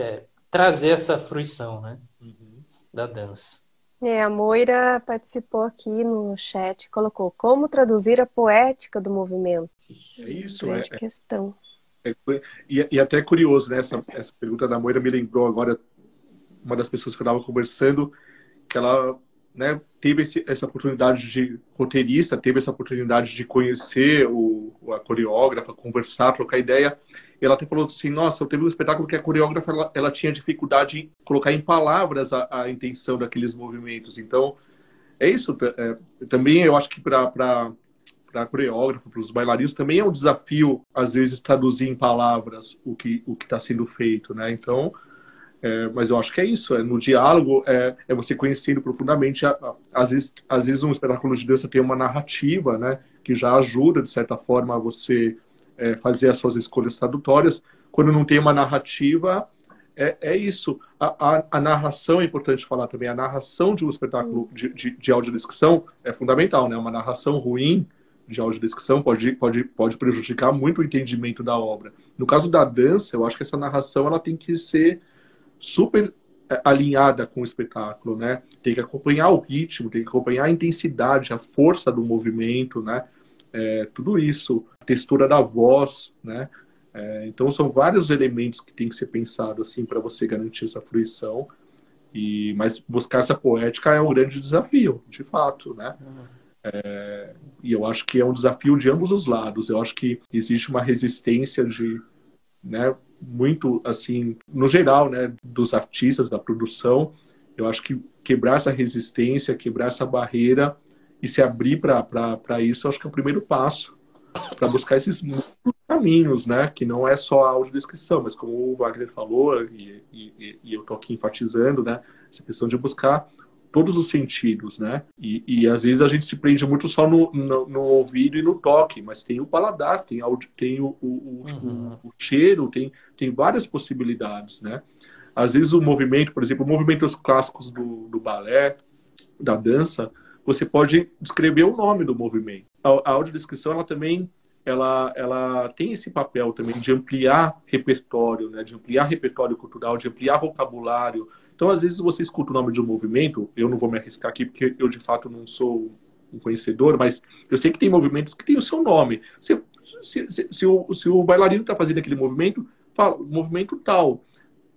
é, trazer essa fruição né, uhum. da dança. É, a Moira participou aqui no chat, colocou como traduzir a poética do movimento. É isso, Grande é, questão. É, e, e, até curioso, né? Essa, essa pergunta da Moira me lembrou agora uma das pessoas que eu estava conversando, que ela né, teve esse, essa oportunidade de roteirista, teve essa oportunidade de conhecer o, a coreógrafa, conversar, trocar ideia. Ela até falou assim: Nossa, eu teve um espetáculo que a coreógrafa ela, ela tinha dificuldade em colocar em palavras a, a intenção daqueles movimentos. Então, é isso. É, também eu acho que para para a coreógrafa, para os bailarinos, também é um desafio, às vezes, traduzir em palavras o que o está sendo feito, né? Então, é, mas eu acho que é isso, é no diálogo, é, é você conhecendo profundamente. Às, vezes, às vezes um espetáculo de dança tem uma narrativa, né, que já ajuda, de certa forma, a você é, fazer as suas escolhas tradutórias. Quando não tem uma narrativa, é, é isso. A, a, a, narração é importante falar também. A narração de um espetáculo de, de, de audiodescrição é fundamental, né? Uma narração ruim de audiodescrição pode, pode, pode prejudicar muito o entendimento da obra. No caso da dança, eu acho que essa narração ela tem que ser super é, alinhada com o espetáculo, né? Tem que acompanhar o ritmo, tem que acompanhar a intensidade, a força do movimento, né? É, tudo isso, a textura da voz, né? É, então são vários elementos que tem que ser pensado assim para você garantir essa fruição. E mas buscar essa poética é um grande desafio, de fato, né? É, e eu acho que é um desafio de ambos os lados. Eu acho que existe uma resistência de, né, muito assim, no geral, né, dos artistas, da produção. Eu acho que quebrar essa resistência, quebrar essa barreira e se abrir para isso, acho que é o primeiro passo para buscar esses caminhos, né? Que não é só a audiodescrição, mas como o Wagner falou, e, e, e eu estou aqui enfatizando, né? Essa questão de buscar todos os sentidos, né? E, e às vezes a gente se prende muito só no, no, no, ouvido e no toque, mas tem o paladar, tem, áudio, tem o, o, uhum. o, o, cheiro, tem, tem várias possibilidades, né? Às vezes o movimento, por exemplo, movimentos clássicos do, do balé, da dança, você pode descrever o nome do movimento. A, a audiodescrição, ela também ela, ela tem esse papel também de ampliar repertório, né? de ampliar repertório cultural, de ampliar vocabulário, então, às vezes, você escuta o nome de um movimento, eu não vou me arriscar aqui, porque eu, de fato, não sou um conhecedor, mas eu sei que tem movimentos que têm o seu nome. Se, se, se, se o, se o bailarino está fazendo aquele movimento, fala, movimento tal.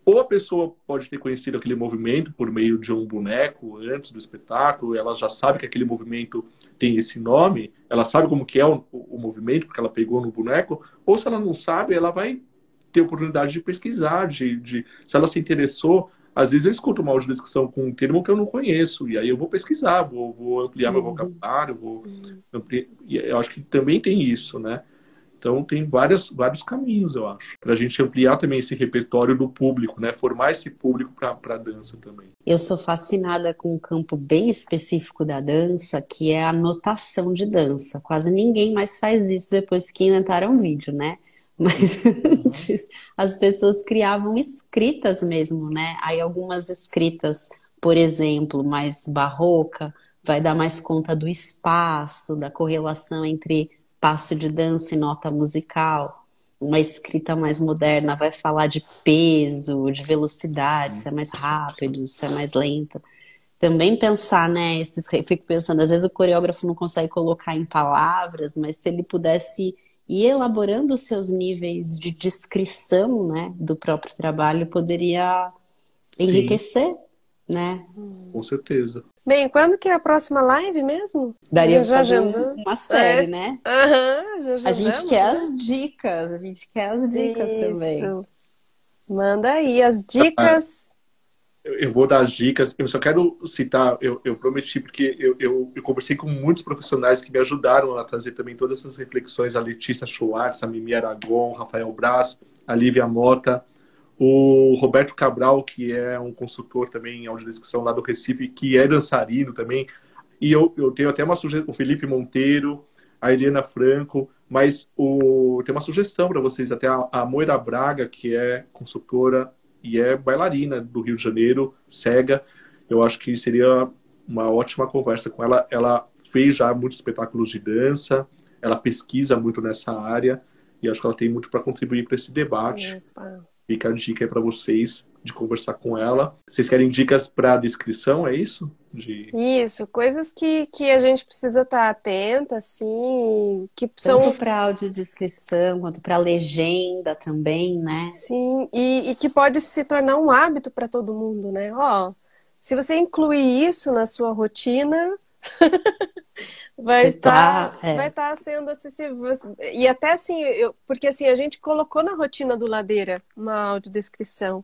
Ou a pessoa pode ter conhecido aquele movimento por meio de um boneco antes do espetáculo, ela já sabe que aquele movimento tem esse nome, ela sabe como que é o, o, movimento, porque ela pegou no boneco, ou se ela não sabe, ela vai ter oportunidade de pesquisar, de, de se ela se interessou, às vezes eu escuto uma audiodescrição com um termo que eu não conheço, e aí eu vou pesquisar, vou, vou ampliar uhum. meu vocabulário, vou ampliar, e eu acho que também tem isso, né? Então tem várias, vários caminhos, eu acho, para a gente ampliar também esse repertório do público, né? Formar esse público para a dança também. Eu sou fascinada com um campo bem específico da dança, que é a notação de dança. Quase ninguém mais faz isso depois que inventaram vídeo, né? Mas antes as pessoas criavam escritas mesmo, né? Aí algumas escritas, por exemplo, mais barroca, vai dar mais conta do espaço, da correlação entre passo de dança e nota musical. Uma escrita mais moderna vai falar de peso, de velocidade, se é mais rápido, se é mais lento. Também pensar, né? Esses, eu fico pensando, às vezes o coreógrafo não consegue colocar em palavras, mas se ele pudesse e elaborando seus níveis de descrição né, do próprio trabalho poderia enriquecer, Sim. Né? Com certeza. Bem, quando que é a próxima live mesmo? Daria para fazer uma série, é. né? Uhum, já, já a gente vamos, quer né? as dicas, a gente quer as dicas Isso. também. Manda aí as dicas eu vou dar as dicas. Eu só quero citar, eu, eu prometi, porque eu, eu, eu, conversei com muitos profissionais que me ajudaram a trazer também todas essas reflexões. A Letícia Schwartz, a Mimi Aragon, Rafael Braz, a Lívia Mota, o Roberto Cabral, que é um consultor também em audiodescrição lá do Recife, que é dançarino também. E eu, eu tenho até uma sugestão, o Felipe Monteiro, a Helena Franco, mas o, tem uma sugestão para vocês, até a, a Moira Braga, que é consultora e é bailarina do Rio de Janeiro, cega. Eu acho que seria uma ótima conversa com ela. Ela fez já muitos espetáculos de dança, ela pesquisa muito nessa área e acho que ela tem muito para contribuir para esse debate. Opa. Fica a dica aí para vocês de conversar com ela. Vocês querem dicas para a descrição, é isso? De... Isso, coisas que, que a gente precisa estar tá atenta, assim, que são... Tanto para audiodescrição, quanto para legenda também, né? Sim, e, e que pode se tornar um hábito para todo mundo, né? Ó, se você incluir isso na sua rotina... vai estar tá, é. vai estar sendo acessível e até assim eu, porque assim a gente colocou na rotina do ladeira uma audiodescrição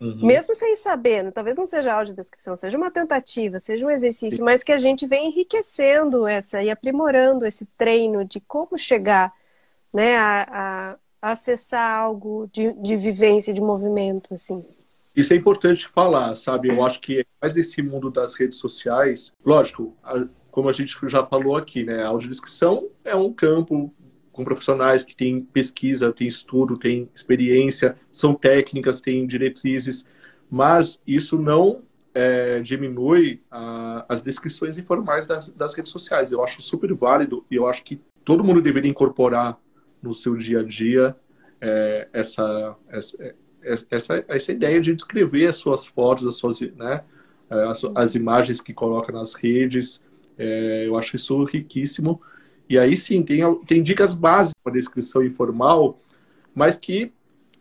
uhum. mesmo sem saber né? talvez não seja audiodescrição seja uma tentativa seja um exercício Sim. mas que a gente vem enriquecendo essa e aprimorando esse treino de como chegar né a, a acessar algo de, de vivência de movimento assim isso é importante falar, sabe? Eu acho que mais nesse mundo das redes sociais, lógico, como a gente já falou aqui, né? A audiodescrição é um campo com profissionais que têm pesquisa, têm estudo, têm experiência, são técnicas, têm diretrizes, mas isso não é, diminui a, as descrições informais das, das, redes sociais. Eu acho super válido e eu acho que todo mundo deveria incorporar no seu dia a dia é, essa, essa essa, essa ideia de descrever as suas fotos, as suas, né, as, as imagens que coloca nas redes. É, eu acho isso riquíssimo. E aí sim, tem, tem dicas básicas para descrição informal, mas que,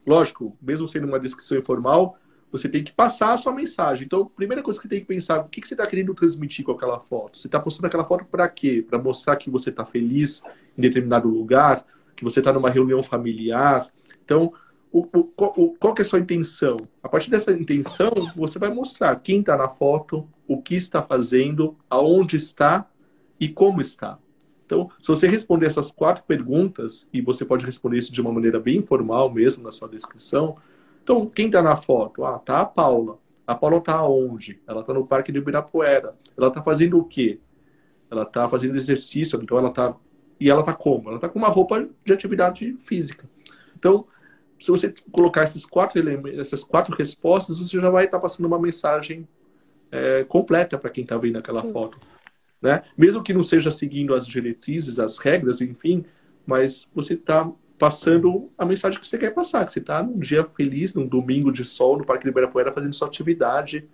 lógico, mesmo sendo uma descrição informal, você tem que passar a sua mensagem. Então, a primeira coisa que tem que pensar, o que, que você está querendo transmitir com aquela foto? Você está postando aquela foto para quê? Para mostrar que você está feliz em determinado lugar, que você está numa reunião familiar. Então, o, o, o, qual que é a sua intenção? A partir dessa intenção, você vai mostrar quem está na foto, o que está fazendo, aonde está e como está. Então, se você responder essas quatro perguntas, e você pode responder isso de uma maneira bem informal mesmo na sua descrição, então, quem está na foto? Ah, tá a Paula. A Paula está onde? Ela está no Parque do Ibirapuera. Ela está fazendo o quê? Ela está fazendo exercício, então ela está... E ela está como? Ela está com uma roupa de atividade física. Então, se você colocar esses quatro elementos, essas quatro respostas, você já vai estar tá passando uma mensagem é, completa para quem está vendo aquela foto. Né? Mesmo que não seja seguindo as diretrizes, as regras, enfim, mas você está passando a mensagem que você quer passar, que você está num dia feliz, num domingo de sol no Parque de Ibirapuera fazendo sua atividade,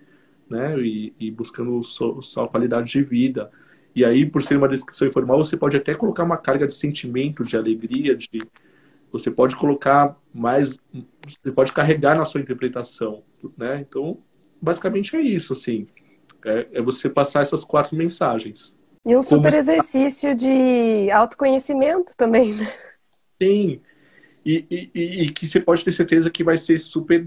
né, e, e buscando sua, sua, qualidade de vida. E aí, por ser uma descrição informal, você pode até colocar uma carga de sentimento, de alegria, de você pode colocar mais, você pode carregar na sua interpretação, né? Então, basicamente é isso, assim, é, é você passar essas quatro mensagens. E um super Como... exercício de autoconhecimento também, né? tem. E, e, e, que você pode ter certeza que vai ser super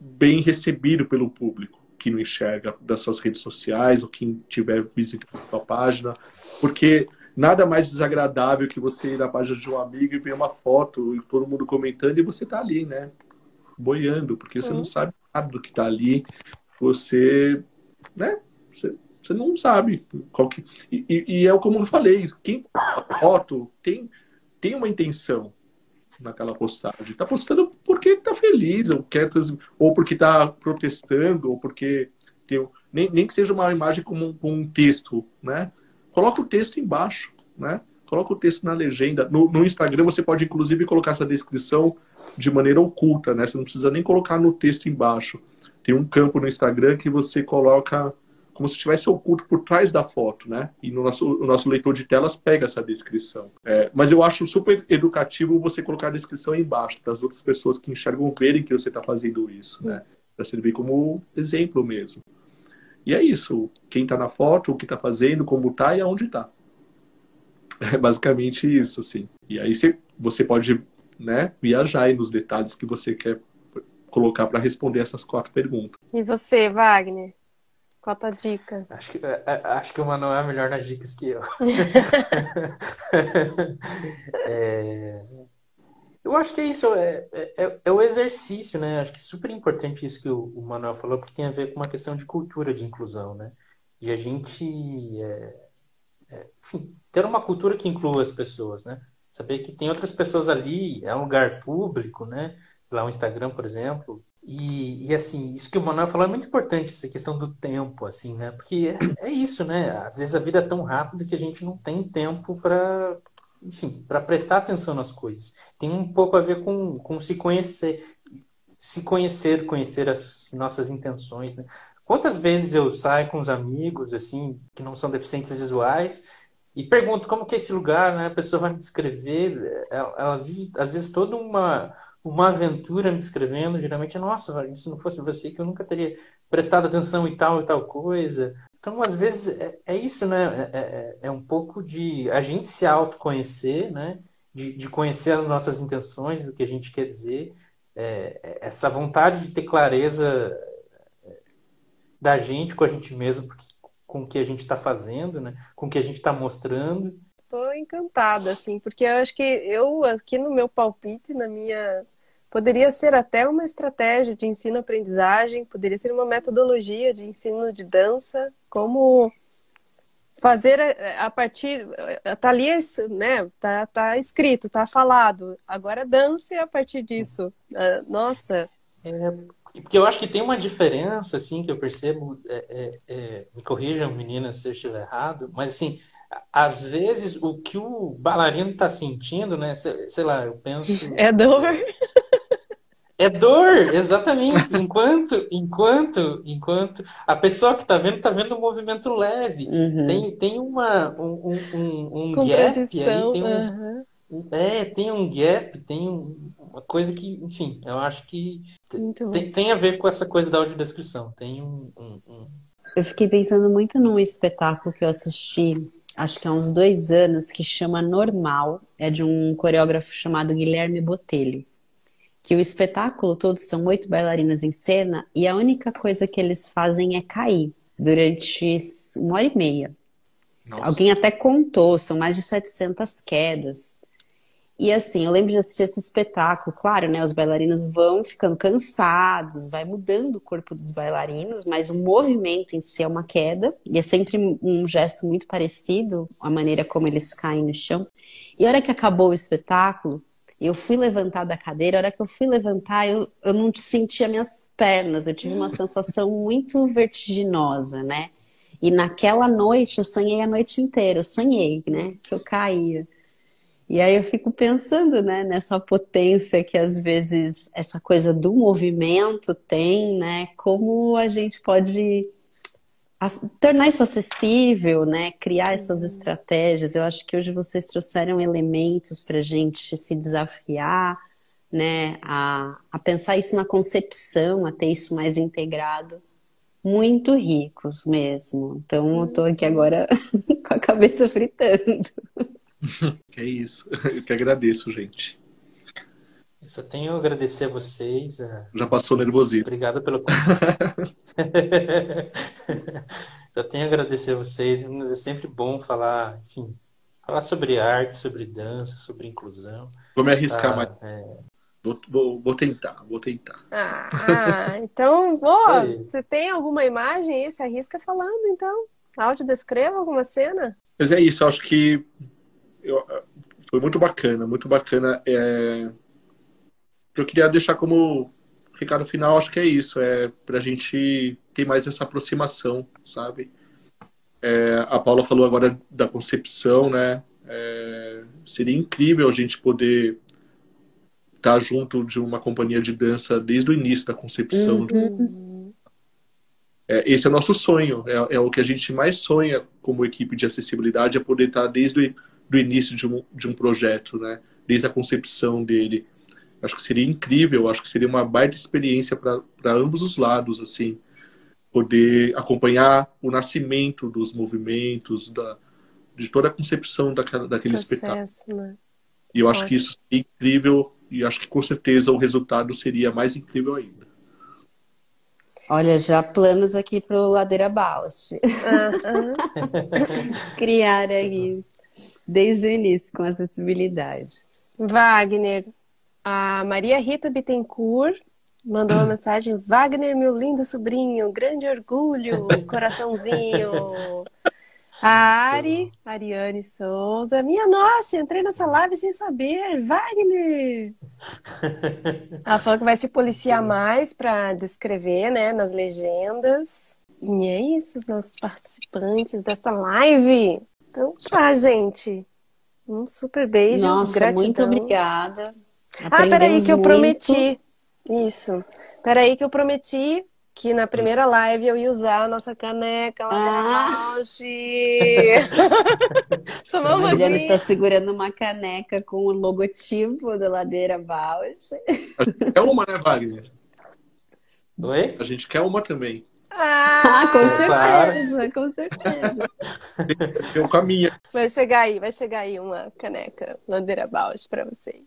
bem recebido pelo público que não enxerga das suas redes sociais ou quem tiver visitando a sua página, porque nada mais desagradável que você ir na página de um amigo e ver uma foto e todo mundo comentando e você tá ali, né? Boiando, porque você não sabe nada do que tá ali. Você, né? Você, você não sabe qual que. E, e, e é como eu falei, quem foto tem tem uma intenção naquela postagem. Está postando porque está feliz, ou, quer, ou porque está protestando, ou porque tem, nem, nem que seja uma imagem com um, com um texto, né? Coloca o texto embaixo, né? Coloca o texto na legenda. No, no, Instagram você pode inclusive colocar essa descrição de maneira oculta, né? Você não precisa nem colocar no texto embaixo. Tem um campo no Instagram que você coloca como se estivesse oculto por trás da foto, né? E no nosso, o nosso leitor de telas pega essa descrição. É, mas eu acho super educativo você colocar a descrição embaixo, para as outras pessoas que enxergam verem que você está fazendo isso, né? Para servir como exemplo mesmo. E é isso. Quem está na foto, o que está fazendo, como está e aonde está. É basicamente isso, assim. E aí você, você pode né, viajar aí nos detalhes que você quer colocar para responder essas quatro perguntas. E você, Wagner? Qual a tua dica? Acho que, é, é, acho que o Manuel é melhor nas dicas que eu. é, eu acho que é isso, é, é, é, o exercício, né? Acho que é super importante isso que o, o, Manuel falou, porque tem a ver com uma questão de cultura de inclusão, né? De a gente, é, é, enfim, ter uma cultura que inclua as pessoas, né? Saber que tem outras pessoas ali, é um lugar público, né? Lá o Instagram, por exemplo, e, e, assim, isso que o Manuel falou é muito importante, essa questão do tempo, assim, né? Porque é, é isso, né? Às vezes a vida é tão rápida que a gente não tem tempo para, enfim, para prestar atenção nas coisas. Tem um pouco a ver com, com se conhecer, se conhecer, conhecer as nossas intenções, né? Quantas vezes eu saio com os amigos, assim, que não são deficientes visuais, e pergunto como que é esse lugar, né? A pessoa vai me descrever, ela, ela vive, às vezes, toda uma uma aventura me descrevendo, geralmente, nossa, se não fosse você que eu nunca teria prestado atenção em tal e tal coisa. Então, às vezes, é, é isso, né? É, é, é, um pouco de a gente se autoconhecer, né? De, de conhecer as nossas intenções, do que a gente quer dizer. É, é, essa vontade de ter clareza é, da gente com a gente mesmo, com o que a gente está fazendo, né? Com o que a gente está mostrando. Estou encantada, assim, porque eu acho que eu, aqui no meu palpite, na minha Poderia ser até uma estratégia de ensino-aprendizagem, poderia ser uma metodologia de ensino de dança, como fazer a, partir tá ali né tá, tá escrito tá falado. Agora dance a partir disso. Ah, nossa. É, porque eu acho que tem uma diferença assim que eu percebo é, é, é, me corrijam meninas se eu estiver errado mas assim às vezes o que o bailarino está sentindo né sei, sei lá eu penso é dor É dor, exatamente. Enquanto, enquanto, enquanto a pessoa que está vendo está vendo um movimento leve. Uhum. Tem, tem uma um, um, um gap aí, tem um, aham. é, tem um gap, tem um- uma coisa que, enfim, eu acho que tem, tem a ver com essa coisa da audiodescrição. Tem um, um- um- Eu fiquei pensando muito num espetáculo que eu assisti, acho que há uns dois anos, que chama Normal. É de um coreógrafo chamado Guilherme Botelho. Que o espetáculo todo são oito bailarinas em cena e a única coisa que eles fazem é cair durante uma hora e meia. Nossa. Alguém até contou, são mais de 700 quedas. E assim, eu lembro de assistir esse espetáculo, claro, né? Os bailarinos vão ficando cansados, vai mudando o corpo dos bailarinos, mas o movimento em si é uma queda, e é sempre um gesto muito parecido, a maneira como eles caem no chão. E a hora que acabou o espetáculo, eu fui levantar da cadeira, a hora que eu fui levantar, eu, eu não sentia minhas pernas, eu tive uma sensação muito vertiginosa, né? E naquela noite, eu sonhei a noite inteira, eu sonhei, né, que eu caía. E aí eu fico pensando, né, nessa potência que às vezes essa coisa do movimento tem, né, como a gente pode tornar isso acessível, né, criar essas estratégias. Eu acho que hoje vocês trouxeram elementos para a gente se desafiar, né, a, a pensar isso na concepção, a ter isso mais integrado muito ricos mesmo. Então eu tô aqui agora com a cabeça fritando. É isso. Eu que agradeço, gente. Eu só tenho a agradecer a vocês. a- Já passou nervosismo. Obrigado pelo Só tenho a agradecer a vocês, meninas. É sempre bom falar, enfim, falar sobre arte, sobre dança, sobre inclusão. Vou me arriscar Ah, mais. é, Vou, vou, vou tentar, vou tentar. Ah, então, pô, Sei. você tem alguma imagem aí? Se arrisca falando, então. Áudio descreva alguma cena? Mas é isso, eu acho que eu- foi muito bacana, muito bacana. É... Eu queria deixar como recado final, acho que é isso, é pra gente ter mais essa aproximação, sabe? É, a Paula falou agora da concepção, né? É, seria incrível a gente poder estar junto de uma companhia de dança desde o início da concepção, Uhum. é, esse é o nosso sonho, é, é o que a gente mais sonha como equipe de acessibilidade, é poder estar desde o do início de um, de um projeto, né? Desde a concepção dele. Acho que seria incrível, acho que seria uma baita experiência para ambos os lados, assim, poder acompanhar o nascimento dos movimentos, da, de toda a concepção daquela, daquele espetáculo. Processo, né? E eu acho Ótimo. que isso seria incrível e acho que com certeza o resultado seria mais incrível ainda. Olha, já planos aqui pro Ladeira Bausch. Criar aí desde o início com acessibilidade. Wagner, a Maria Rita Bittencourt mandou uma mensagem: Wagner, meu lindo sobrinho, grande orgulho, coraçãozinho. A Ari, Ariane Souza, minha nossa, entrei nessa live sem saber, Wagner. Ela falou que vai se policiar mais para descrever, né, nas legendas. E é isso, os nossos participantes desta live. Então, tá, gente. Um super beijo, Nossa, gratidão. muito obrigada. Ah, peraí, que eu muito. prometi. Isso. Peraí, que eu prometi que na primeira live eu ia usar a nossa caneca lá Ah. da Bausch. Tomar A uma Juliana está segurando uma caneca com o logotipo do Ladeira Bausch. Quer uma, né, Wagner? Oi? A gente quer uma também. Ah, com Claro. certeza, com certeza. Eu com a minha. Vai chegar aí, vai chegar aí uma caneca Landeira Bausch pra vocês.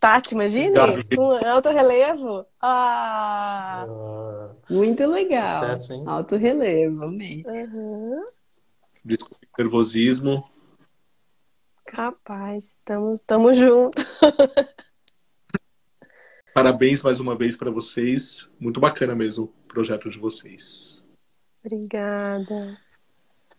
Tati, imagine? Com alto relevo. Ah! Ah, Muito legal. Sucesso, hein? Alto relevo, amei. Uhum. Desculpe o nervosismo. Capaz, tamo, tamo junto. Parabéns mais uma vez para vocês. Muito bacana mesmo o projeto de vocês. Obrigada.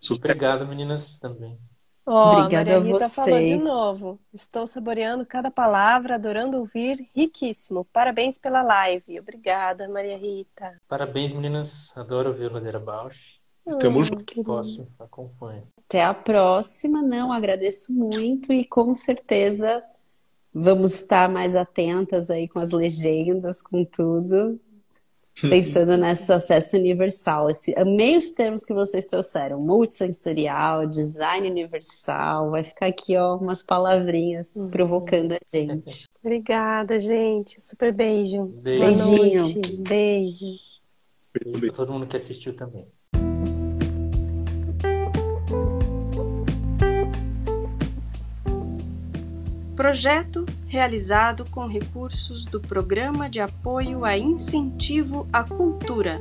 Obrigado, meninas, também. Ó, Obrigada a a Maria Rita falou de vocês. novo. Estou saboreando cada palavra, adorando ouvir. Riquíssimo. Parabéns pela live. Obrigada, Maria Rita. Parabéns, meninas. Adoro ouvir o Ladeira Bausch. Tamo Hum, junto. Posso, acompanho. Até a próxima. Não, agradeço muito e com certeza Vamos estar mais atentas aí com as legendas, com tudo. Pensando nesse acesso universal. Esse, amei os termos que vocês trouxeram: multissensorial, design universal. Vai ficar aqui, ó, umas palavrinhas uhum. provocando a gente. Obrigada, gente. Super beijo. beijo. Beijinho. Beijo. Beijo para todo mundo que assistiu também. Projeto realizado com recursos do Programa de Apoio a Incentivo à Cultura,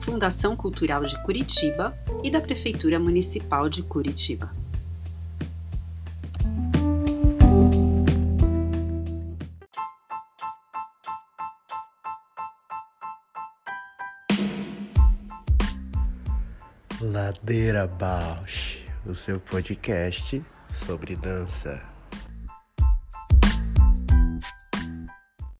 Fundação Cultural de Curitiba e da Prefeitura Municipal de Curitiba. Ladeira Bausch, o seu podcast sobre dança.